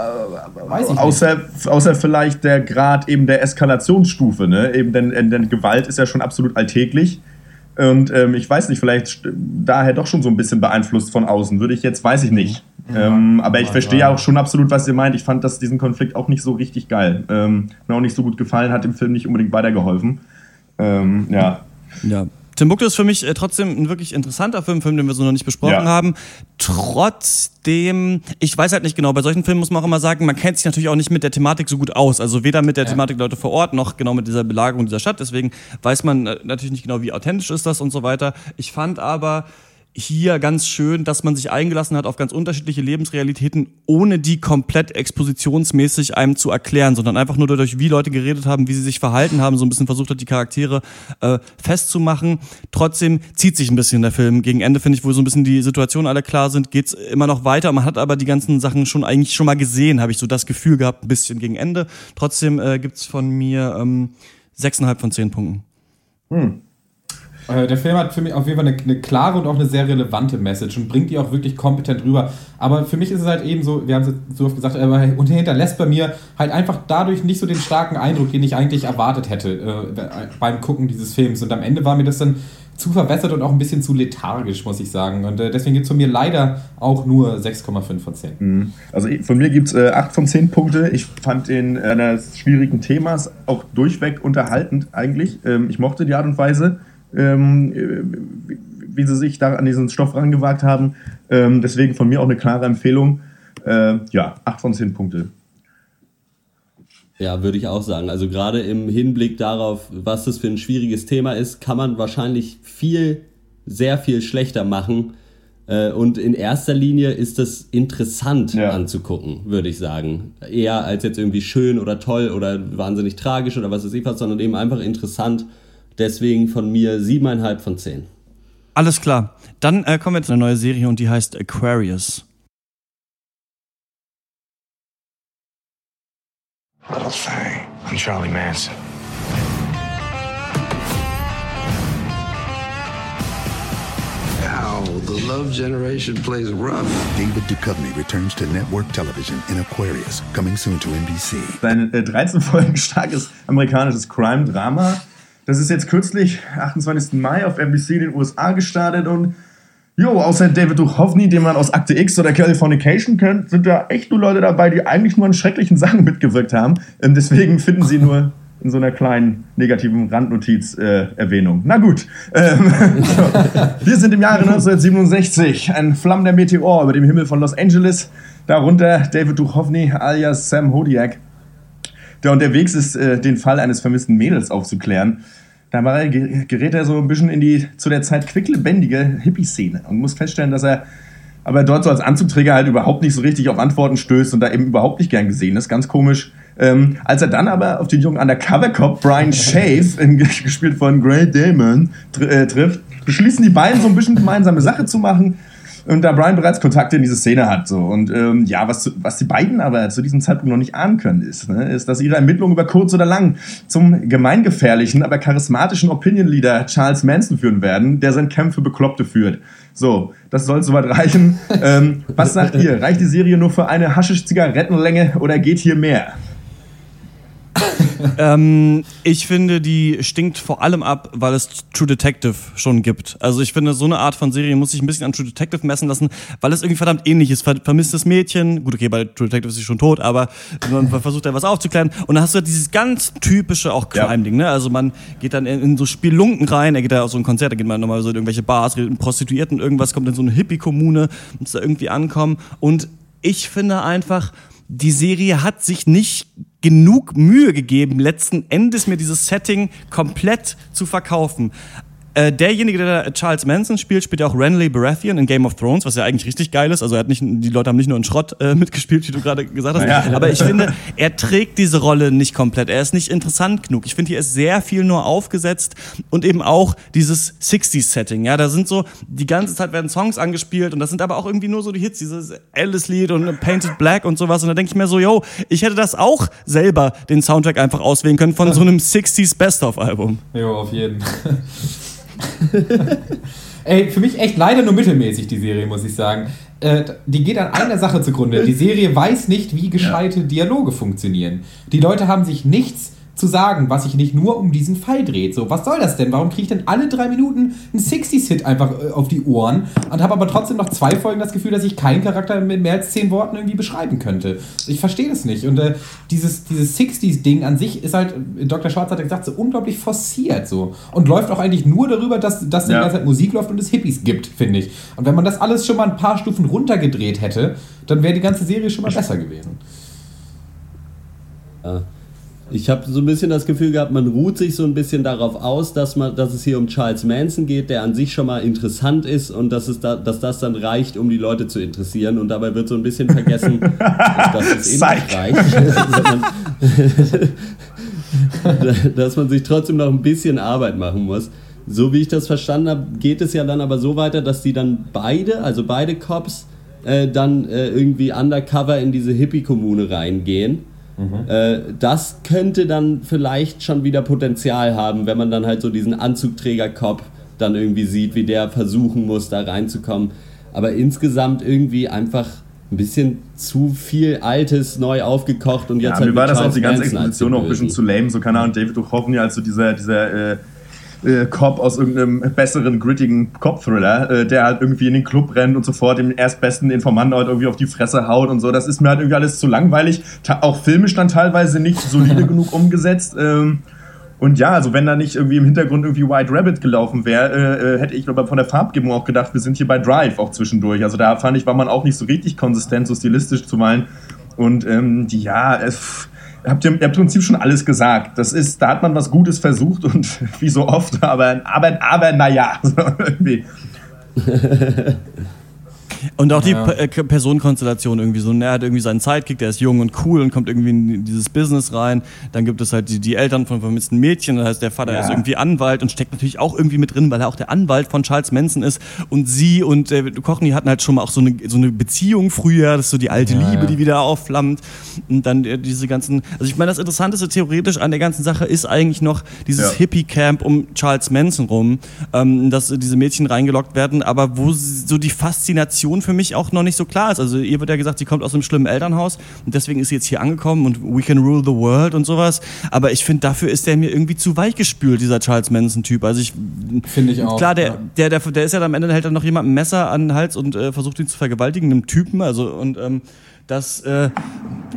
weiß ich nicht. Außer, außer vielleicht der Grad eben der Eskalationsstufe, ne? Eben denn, denn, denn Gewalt ist ja schon absolut alltäglich. Und ähm, ich weiß nicht, vielleicht daher doch schon so ein bisschen beeinflusst von außen, würde ich jetzt, weiß ich nicht. ähm, aber ich verstehe auch schon absolut, was ihr meint. Ich fand das, diesen Konflikt auch nicht so richtig geil. Ähm, mir auch nicht so gut gefallen, hat dem Film nicht unbedingt weitergeholfen. Ähm, ja. Ja. Timbuktu ist für mich äh, trotzdem ein wirklich interessanter Film, Film, den wir so noch nicht besprochen Ja. haben. Trotzdem, ich weiß halt nicht genau, bei solchen Filmen muss man auch immer sagen, man kennt sich natürlich auch nicht mit der Thematik so gut aus. Also weder mit der Thematik der Leute vor Ort noch genau mit dieser Belagerung dieser Stadt. Deswegen weiß man äh, natürlich nicht genau, wie authentisch ist das und so weiter. Ich fand aber hier ganz schön, dass man sich eingelassen hat auf ganz unterschiedliche Lebensrealitäten, ohne die komplett expositionsmäßig einem zu erklären, sondern einfach nur dadurch, wie Leute geredet haben, wie sie sich verhalten haben, so ein bisschen versucht hat, die Charaktere äh, festzumachen. Trotzdem zieht sich ein bisschen der Film. Gegen Ende finde ich, wo so ein bisschen die Situationen alle klar sind, geht's immer noch weiter. Man hat aber die ganzen Sachen schon eigentlich schon mal gesehen, habe ich so das Gefühl gehabt, ein bisschen gegen Ende. Trotzdem äh, gibt's von mir ähm, sechseinhalb von zehn Punkten. Äh, Der Film hat für mich auf jeden Fall eine, eine klare und auch eine sehr relevante Message und bringt die auch wirklich kompetent rüber. Aber für mich ist es halt eben so, wir haben es so oft gesagt, aber und hinterlässt bei mir halt einfach dadurch nicht so den starken Eindruck, den ich eigentlich erwartet hätte äh, beim Gucken dieses Films. Und am Ende war mir das dann zu verwässert und auch ein bisschen zu lethargisch, muss ich sagen. Und äh, deswegen gibt es von mir leider auch nur 6,5 von 10. Mhm. Also von mir gibt es äh, 8 von 10 Punkte. Ich fand den äh, eines schwierigen Themas auch durchweg unterhaltend eigentlich. Ähm, ich mochte die Art und Weise, ähm, äh, wie, sie sich da an diesen Stoff rangewagt haben. Ähm, deswegen von mir auch eine klare Empfehlung. Äh, ja, 8 von 10 Punkte. Ja, würde ich auch sagen. Also gerade im Hinblick darauf, was das für ein schwieriges Thema ist, kann man wahrscheinlich viel, sehr viel schlechter machen. Äh, Und in erster Linie ist das interessant anzugucken, würde ich sagen. Eher als jetzt irgendwie schön oder toll oder wahnsinnig tragisch oder was weiß ich was, sondern eben einfach interessant. Deswegen von mir siebeneinhalb von zehn. Alles klar. Dann äh, kommen wir zu einer neuen Serie und die heißt Aquarius. Little thing. I'm Charlie Manson. Ow, the love generation plays rough. David Duchovny returns to network television in Aquarius, coming soon to NBC. Sein äh, 13 Folgen starkes amerikanisches Crime-Drama. Das ist jetzt kürzlich, 28. Mai, auf NBC in den USA gestartet und Jo, außer David Duchovny, den man aus Akte X oder Californication kennt, sind da echt nur Leute dabei, die eigentlich nur an schrecklichen Sachen mitgewirkt haben. Ähm, deswegen finden sie nur in so einer kleinen negativen Randnotiz äh, Erwähnung. Na gut. Ähm. (laughs) Wir sind im Jahre 1967. Ein flammender Meteor über dem Himmel von Los Angeles. Darunter David Duchovny alias Sam Hodiak, der unterwegs ist, äh, den Fall eines vermissten Mädels aufzuklären. Dabei ge- gerät er so ein bisschen in die zu der Zeit quicklebendige Hippie-Szene und muss feststellen, dass er aber dort so als Anzugträger halt überhaupt nicht so richtig auf Antworten stößt und da eben überhaupt nicht gern gesehen ist. Ganz komisch. Ähm, als er dann aber auf den jungen Undercover-Cop Brian Shave, gespielt von Grey Damon, tr äh, trifft, beschließen die beiden so ein bisschen gemeinsame Sache zu machen. Und da Brian bereits Kontakte in diese Szene hat, so. Und ähm, ja, was, was die beiden aber zu diesem Zeitpunkt noch nicht ahnen können, ist, ne, ist, dass ihre Ermittlungen über kurz oder lang zum gemeingefährlichen, aber charismatischen Opinion-Leader Charles Manson führen werden, der sein für Bekloppte führt. So, das soll soweit reichen. (laughs) ähm, was sagt ihr? Reicht die Serie nur für eine Haschisch-Zigarettenlänge oder geht hier mehr? (laughs) ähm, ich finde, die stinkt vor allem ab, weil es True Detective schon gibt. Also ich finde, so eine Art von Serie muss sich ein bisschen an True Detective messen lassen, weil es irgendwie verdammt ähnlich ist. Ver vermisstes Mädchen, gut, okay, bei True Detective ist sie schon tot, aber man (laughs) versucht da was aufzuklären. Und dann hast du halt dieses ganz typische auch Crime-Ding, ne? Also man geht dann in, in so Spielunken rein, er geht da auf so ein Konzert, da geht man nochmal so in irgendwelche Bars, redet mit Prostituierten, irgendwas, kommt in so eine Hippie-Kommune, muss da irgendwie ankommen. Und ich finde einfach, die Serie hat sich nicht genug Mühe gegeben, letzten Endes mir dieses Setting komplett zu verkaufen. Äh, derjenige, der Charles Manson spielt, spielt ja auch Renly Baratheon in Game of Thrones, was ja eigentlich richtig geil ist. Also er hat nicht, die Leute haben nicht nur in Schrott äh, mitgespielt, wie du gerade gesagt hast. Ja. Aber ich finde, er trägt diese Rolle nicht komplett. Er ist nicht interessant genug. Ich finde, hier ist sehr viel nur aufgesetzt und eben auch dieses 60s-Setting. Ja, da sind so, die ganze Zeit werden Songs angespielt und das sind aber auch irgendwie nur so die Hits, dieses Alice-Lied und Painted Black und sowas. Und da denke ich mir so, yo, ich hätte das auch selber den Soundtrack einfach auswählen können von (laughs) so einem 60s Best-of-Album. Jo, auf jeden. (laughs) Ey, für mich echt leider nur mittelmäßig, die Serie, muss ich sagen. Äh, die geht an einer Sache zugrunde. Die Serie weiß nicht, wie gescheite Dialoge funktionieren. Die Leute haben sich nichts zu sagen, was sich nicht nur um diesen Fall dreht. So, was soll das denn? Warum kriege ich denn alle drei Minuten einen 60s-Hit einfach äh, auf die Ohren und habe aber trotzdem noch zwei Folgen das Gefühl, dass ich keinen Charakter mit mehr als zehn Worten irgendwie beschreiben könnte? Ich verstehe das nicht. Und äh, dieses, dieses 60s-Ding an sich ist halt, äh, Dr. Schwarz hat ja gesagt, so unglaublich forciert so. Und läuft auch eigentlich nur darüber, dass, dass die Ja. ganze Zeit Musik läuft und es Hippies gibt, finde ich. Und wenn man das alles schon mal ein paar Stufen runtergedreht hätte, dann wäre die ganze Serie schon mal besser gewesen. Ja. Ich habe so ein bisschen das Gefühl gehabt, man ruht sich so ein bisschen darauf aus, dass, man, dass es hier um Charles Manson geht, der an sich schon mal interessant ist und dass, es da, dass das dann reicht, um die Leute zu interessieren. Und dabei wird so ein bisschen vergessen, (laughs) dass es eben nicht reicht, (laughs) dass man sich trotzdem noch ein bisschen Arbeit machen muss. So wie ich das verstanden habe, geht es ja dann aber so weiter, dass die dann beide, also beide Cops, äh, dann äh, irgendwie undercover in diese Hippie-Kommune reingehen. Äh, das könnte dann vielleicht schon wieder Potenzial haben, wenn man dann halt so diesen Anzugträger-Cop dann irgendwie sieht, wie der versuchen muss, da reinzukommen. Aber insgesamt irgendwie einfach ein bisschen zu viel Altes neu aufgekocht und jetzt Ja, halt mir war das auch die ganze Exposition auch ein bisschen zu lame. So, keine Ahnung, David Duchovny als so dieser, dieser äh, äh, Cop aus irgendeinem besseren, grittigen Cop-Thriller, äh, der halt irgendwie in den Club rennt und sofort dem erstbesten Informanten halt irgendwie auf die Fresse haut und so. Das ist mir halt irgendwie alles zu langweilig. Ta auch filmisch dann teilweise nicht solide (laughs) genug umgesetzt. Ähm, und ja, also wenn da nicht irgendwie im Hintergrund irgendwie White Rabbit gelaufen wäre, äh, äh, hätte ich aber von der Farbgebung auch gedacht, wir sind hier bei Drive auch zwischendurch. Also da fand ich, war man auch nicht so richtig konsistent, so stilistisch zu malen. Und ähm, die, ja, es, habt ihr, im Prinzip schon alles gesagt. Das ist, da hat man was Gutes versucht und (laughs) wie so oft, aber, aber, aber naja, (laughs) so irgendwie. (laughs) Und auch die Ja. Äh, Personenkonstellation irgendwie so. Er hat irgendwie seinen Sidekick, der ist jung und cool und kommt irgendwie in dieses Business rein. Dann gibt es halt die, die Eltern von vermissten Mädchen. Das heißt, der Vater Ja. ist irgendwie Anwalt und steckt natürlich auch irgendwie mit drin, weil er auch der Anwalt von Charles Manson ist. Und sie und David Kochny hatten halt schon mal auch so eine, so eine Beziehung früher. Das ist so die alte Ja, Liebe, die wieder aufflammt. Und dann äh, diese ganzen. Also ich meine, das Interessanteste theoretisch an der ganzen Sache ist eigentlich noch dieses. Hippie-Camp um Charles Manson rum, ähm, dass äh, diese Mädchen reingelockt werden, aber wo so die Faszination für mich auch noch nicht so klar ist. Also ihr wird ja gesagt, sie kommt aus einem schlimmen Elternhaus und deswegen ist sie jetzt hier angekommen und we can rule the world und sowas. Aber ich finde, dafür ist der mir irgendwie zu weichgespült, dieser Charles Manson-Typ. Also ich Finde ich auch, Klar, der, ja. der, der, der ist ja am Ende hält dann noch jemand ein Messer an den Hals und äh, versucht ihn zu vergewaltigen, einem Typen. Also und ähm, das äh,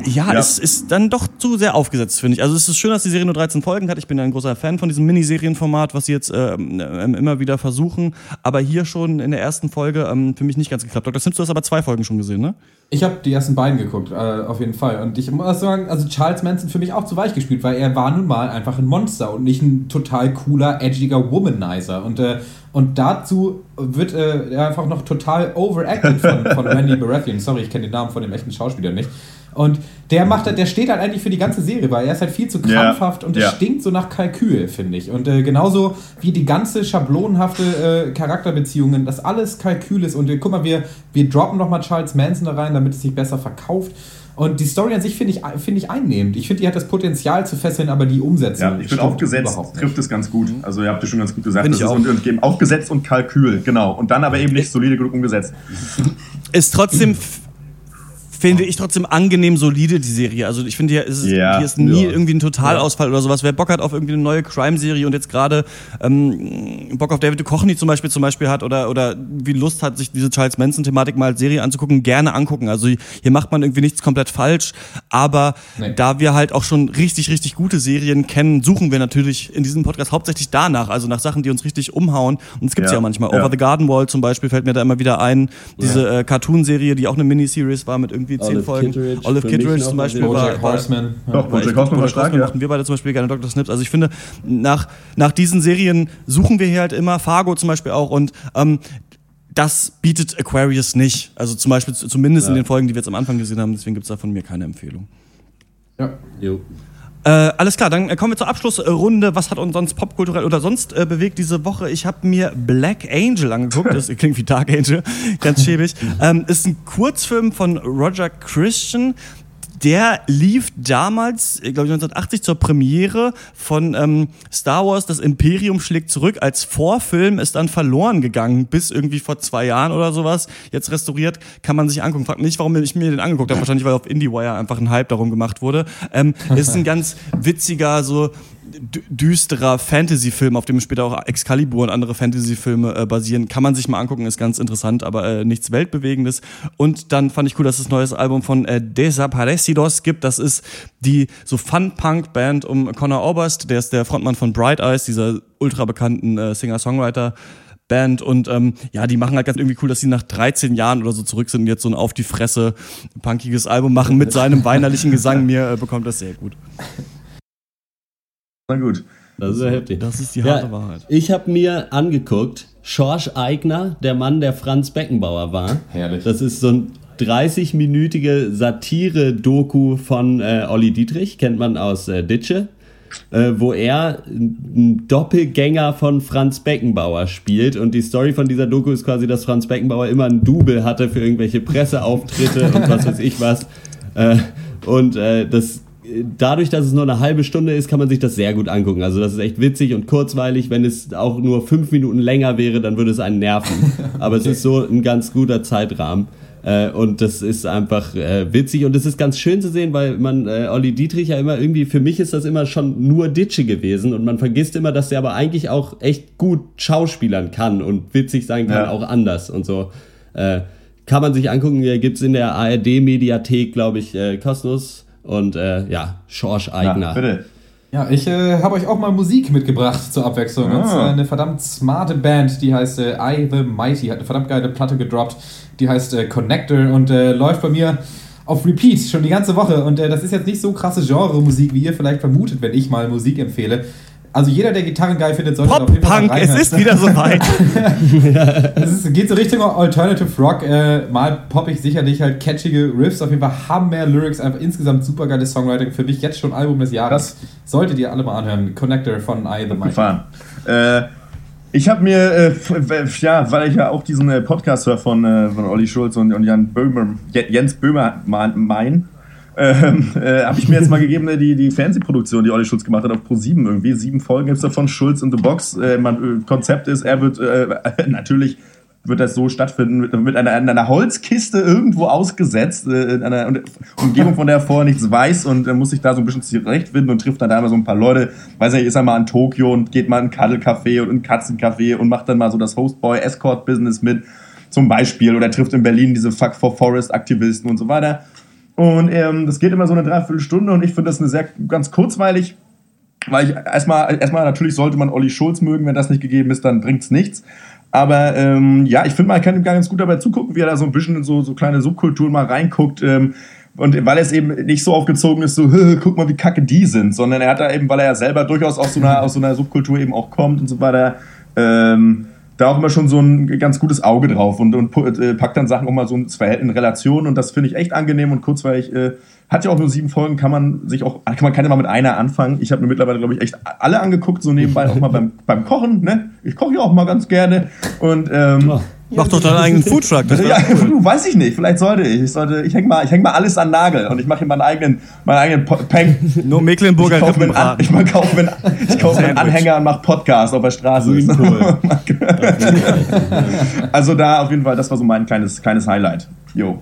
ja, Ja. Ist, ist dann doch zu sehr aufgesetzt, finde ich. Also es ist schön, dass die Serie nur 13 Folgen hat. Ich bin ein großer Fan von diesem Miniserienformat, was sie jetzt ähm, ähm, immer wieder versuchen. Aber hier schon in der ersten Folge ähm, für mich nicht ganz geklappt. Dr. Sims, du hast aber zwei Folgen schon gesehen, ne? Ich habe die ersten beiden geguckt, äh, auf jeden Fall. Und ich muss sagen, also Charles Manson für mich auch zu weich gespielt, weil er war nun mal einfach ein Monster und nicht ein total cooler, edgiger Womanizer. Und, äh, und dazu wird äh, er einfach noch total overacted von, von (laughs) Randy Baratheon. Sorry, ich kenne den Namen von dem echten Schauspieler nicht. Und der macht, der steht halt eigentlich für die ganze Serie, weil er ist halt viel zu krampfhaft und es ja. stinkt so nach Kalkül, finde ich. Und äh, genauso wie die ganze schablonenhafte äh, Charakterbeziehungen, das alles Kalkül ist. Und äh, guck mal, wir, wir droppen nochmal Charles Manson da rein, damit es sich besser verkauft. Und die Story an sich finde ich, finde ich einnehmend. Ich finde, die hat das Potenzial zu fesseln, aber die Umsetzung. Ja, ich finde aufgesetzt trifft es ganz gut. Also ihr habt es schon ganz gut gesagt. Finde Das ich ist auch. und, und eben aufgesetzt und Kalkül, genau. Und dann aber eben nicht (laughs) solide genug umgesetzt. ist trotzdem (laughs) finde ich trotzdem angenehm solide die Serie. Also ich finde hier ist, es- Ja. hier ist nie Ja. irgendwie ein Totalausfall oder sowas. Wer Bock hat auf irgendwie eine neue Crime-Serie und jetzt gerade ähm, Bock auf David Duchovny zum Beispiel zum Beispiel hat oder oder wie Lust hat, sich diese Charles Manson-Thematik mal als Serie anzugucken, gerne angucken. Also hier macht man irgendwie nichts komplett falsch, aber da wir halt auch schon richtig richtig gute Serien kennen, suchen wir natürlich in diesem Podcast hauptsächlich danach, also nach Sachen, die uns richtig umhauen. Und es gibt's ja, Ja. manchmal. Over the Garden Wall zum Beispiel fällt mir da immer wieder ein. Diese äh, Cartoon-Serie, die auch eine Miniseries war mit irgendwie zehn Olive Folgen. Kitteridge, Olive Kitteridge zum mal Beispiel war, Bojack war, Horseman. Doch, war Bojack Horseman war stark, ja. wir beide zum Beispiel gerne Dr. Snips. Also ich finde, nach, nach diesen Serien suchen wir hier halt immer, Fargo zum Beispiel auch und ähm, das bietet Aquarius nicht. Also zum Beispiel zumindest in Ja. den Folgen, die wir jetzt am Anfang gesehen haben, deswegen gibt's da von mir keine Empfehlung. Ja. Jo. Äh, alles klar, dann äh, kommen wir zur Abschlussrunde. Was hat uns sonst popkulturell oder sonst äh, bewegt diese Woche? Ich habe mir Black Angel angeguckt. Das klingt wie Dark Angel, (laughs) ganz schäbig. ähm, ist ein Kurzfilm von Roger Christian. Der lief damals, glaube ich 1980 zur Premiere von ähm, Star Wars Das Imperium schlägt zurück als Vorfilm, ist dann verloren gegangen bis irgendwie vor zwei Jahren oder sowas. Jetzt restauriert, kann man sich angucken. Fragt mich nicht, warum ich mir den angeguckt habe. (laughs) Wahrscheinlich, weil auf IndieWire einfach ein Hype darum gemacht wurde. Ähm, ist ein ganz witziger, so düsterer Fantasy-Film, auf dem später auch Excalibur und andere Fantasy-Filme äh, basieren. Kann man sich mal angucken, ist ganz interessant, aber äh, nichts Weltbewegendes. Und dann fand ich cool, dass es ein neues Album von äh, Desaparecidos gibt. Das ist die so Fun-Punk-Band um Connor Oberst, der ist der Frontmann von Bright Eyes, dieser ultra bekannten äh, Singer-Songwriter. Band und ähm, ja, die machen halt ganz irgendwie cool, dass sie nach 13 Jahren oder so zurück sind und jetzt so ein auf die Fresse punkiges Album machen mit seinem weinerlichen Gesang. (laughs) Mir äh, bekommt das sehr gut. Na gut. Das ist ja heftig. Das ist die harte Wahrheit. Ich habe mir angeguckt, Schorsch Eigner, der Mann, der Franz Beckenbauer war. Herrlich. Das ist so ein 30-minütige Satire-Doku von äh, Olli Dietrich, kennt man aus äh, Ditsche, äh, wo er einen Doppelgänger von Franz Beckenbauer spielt. Und die Story von dieser Doku ist quasi, dass Franz Beckenbauer immer ein Double hatte für irgendwelche Presseauftritte und was weiß ich was. Äh, und äh, das dadurch, dass es nur eine halbe Stunde ist, kann man sich das sehr gut angucken. Also das ist echt witzig und kurzweilig. Wenn es auch nur fünf Minuten länger wäre, dann würde es einen nerven. (laughs) Aber es ist so ein ganz guter Zeitrahmen. Äh, und das ist einfach äh, witzig und es ist ganz schön zu sehen, weil man äh, Olli Dietrich ja immer irgendwie, für mich ist das immer schon nur Ditsche gewesen und man vergisst immer, dass der aber eigentlich auch echt gut schauspielern kann und witzig sein kann, Ja. auch anders und so. Äh, kann man sich angucken, hier gibt's in der ARD-Mediathek, glaube ich, äh, kostenlos. Und äh, ja, Schorsch Eigner. bitte. Ja, ich äh, habe euch auch mal Musik mitgebracht zur Abwechslung. Und Ah. zwar eine verdammt smarte Band, die heißt äh, I the Mighty, hat eine verdammt geile Platte gedroppt, die heißt äh, Connector und äh, läuft bei mir auf Repeat schon die ganze Woche. Und äh, das ist jetzt nicht so krasse Genre-Musik, wie ihr vielleicht vermutet, wenn ich mal Musik empfehle. Also jeder, der Gitarren geil findet, sollte da auf jeden Fall mal es ist wieder soweit. (laughs) Es ist, geht so Richtung Alternative Rock. Äh, mal poppig sicherlich halt catchige Riffs. Auf jeden Fall haben mehr Lyrics. Einfach insgesamt super geiles Songwriting. Für mich jetzt schon Album des Jahres. Solltet ihr alle mal anhören. Connector von I the gefahren. Äh, ich habe mir, äh, ja, weil ich ja auch diesen äh, Podcast höre von, äh, von Olli Schulz und, und Jan Böhmer, Je- Jens Böhmer mein, mein ähm, äh, habe ich mir jetzt mal gegeben, äh, die, die Fernsehproduktion, die Olli Schulz gemacht hat, auf Pro7 irgendwie. Sieben Folgen gibt es davon, Schulz in the Box. Äh, man, äh, Konzept ist, er wird äh, (laughs) natürlich wird das so stattfinden, mit, mit einer, in einer Holzkiste irgendwo ausgesetzt, äh, in einer Umgebung, von der er vorher nichts weiß und äh, muss sich da so ein bisschen zurechtfinden und trifft dann da immer so ein paar Leute. Weiß nicht, ist er mal in Tokio und geht mal in ein Cuddle-Café und in ein Katzencafé und macht dann mal so das Hostboy-Escort-Business mit, zum Beispiel. Oder trifft in Berlin diese Fuck for Forest-Aktivisten und so weiter. Und ähm, das geht immer so eine Dreiviertelstunde und ich finde das eine sehr ganz kurzweilig, weil ich erstmal, erstmal natürlich sollte man Olli Schulz mögen, wenn das nicht gegeben ist, dann bringt's nichts. Aber ähm, ja, ich finde, man kann ihm ganz gut dabei zugucken, wie er da so ein bisschen in so, so kleine Subkulturen mal reinguckt. Ähm, und weil es eben nicht so aufgezogen ist, so, (laughs) guck mal, wie kacke die sind, sondern er hat da eben, weil er ja selber durchaus aus so einer, aus so einer Subkultur eben auch kommt und so weiter, ähm, da auch immer schon so ein ganz gutes Auge drauf und, und äh, packt dann Sachen auch mal so ins Verhältnis in Relation und das finde ich echt angenehm und kurzweilig. Äh, hat ja auch nur sieben Folgen, kann man sich auch, kann man kann ja mal mit einer anfangen. Ich habe mir mittlerweile, glaube ich, echt alle angeguckt, so nebenbei auch mal beim, beim Kochen. Ne? Ich koche ja auch mal ganz gerne. Und ähm, Mach doch deinen eigenen Foodtruck. Das (laughs) ja, cool. weiß ich nicht. Vielleicht sollte ich. Ich, sollte, ich hänge mal, ich häng mal alles an Nagel und ich mache hier meinen eigenen, meinen eigenen Po- Peng. (laughs) Nur Mecklenburger ich kaufe mir einen, ich mal kaufe mir einen, ich kaufe mir einen. Anhänger und mache Podcast auf der Straße. Grünkohl. (laughs) also da auf jeden Fall, das war so mein kleines, kleines Highlight. Jo.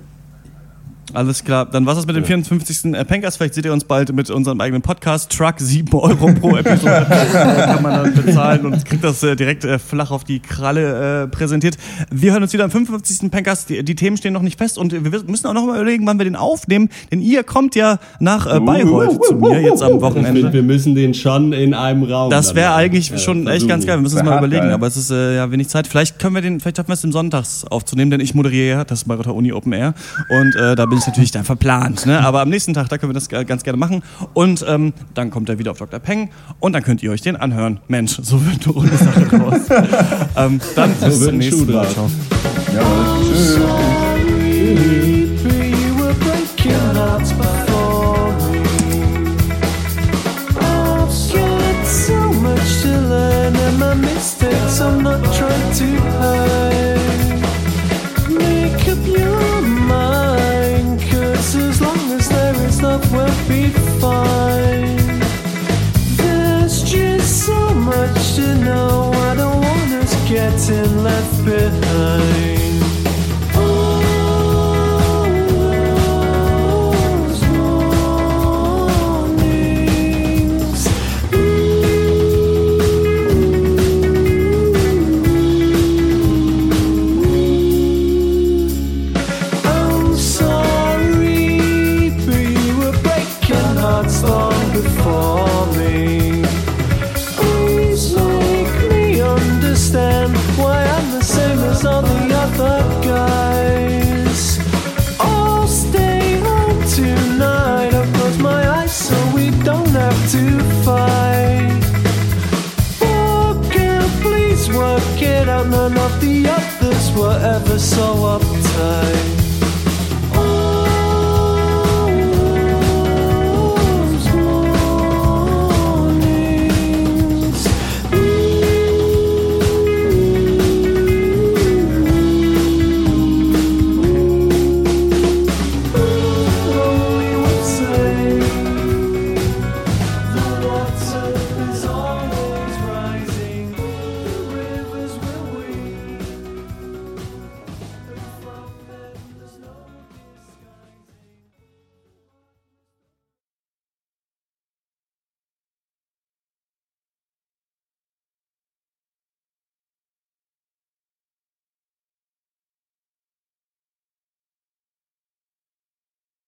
Alles klar. Dann was ist mit dem 54. äh, Pencast? Vielleicht seht ihr uns bald mit unserem eigenen Podcast. Truck 7 Euro pro (laughs) Episode. Da kann man dann bezahlen und kriegt das äh, direkt äh, flach auf die Kralle äh, präsentiert. Wir hören uns wieder am 55. Pencast. Die, die Themen stehen noch nicht fest und wir müssen auch noch mal überlegen, wann wir den aufnehmen. Denn ihr kommt ja nach äh, Bayreuth zu mir jetzt am Wochenende. wir müssen den schon in einem Raum. Das wäre eigentlich schon echt ganz geil. Wir müssen es mal überlegen, geil. aber es ist äh, ja wenig Zeit. Vielleicht können wir den, vielleicht schaffen wir es im Sonntags aufzunehmen, denn ich moderiere ja das Bayreuther Uni Open Air und äh, da bin ich natürlich dann verplant. Ne? Aber am nächsten Tag, da können wir das ganz gerne machen. Und ähm, dann kommt er wieder auf Dr. Peng und dann könnt ihr euch den anhören. Mensch, so wird eine runde Sache draus. (laughs) ähm, dann So bis zum nächsten Mal. Ciao. You were breaking hearts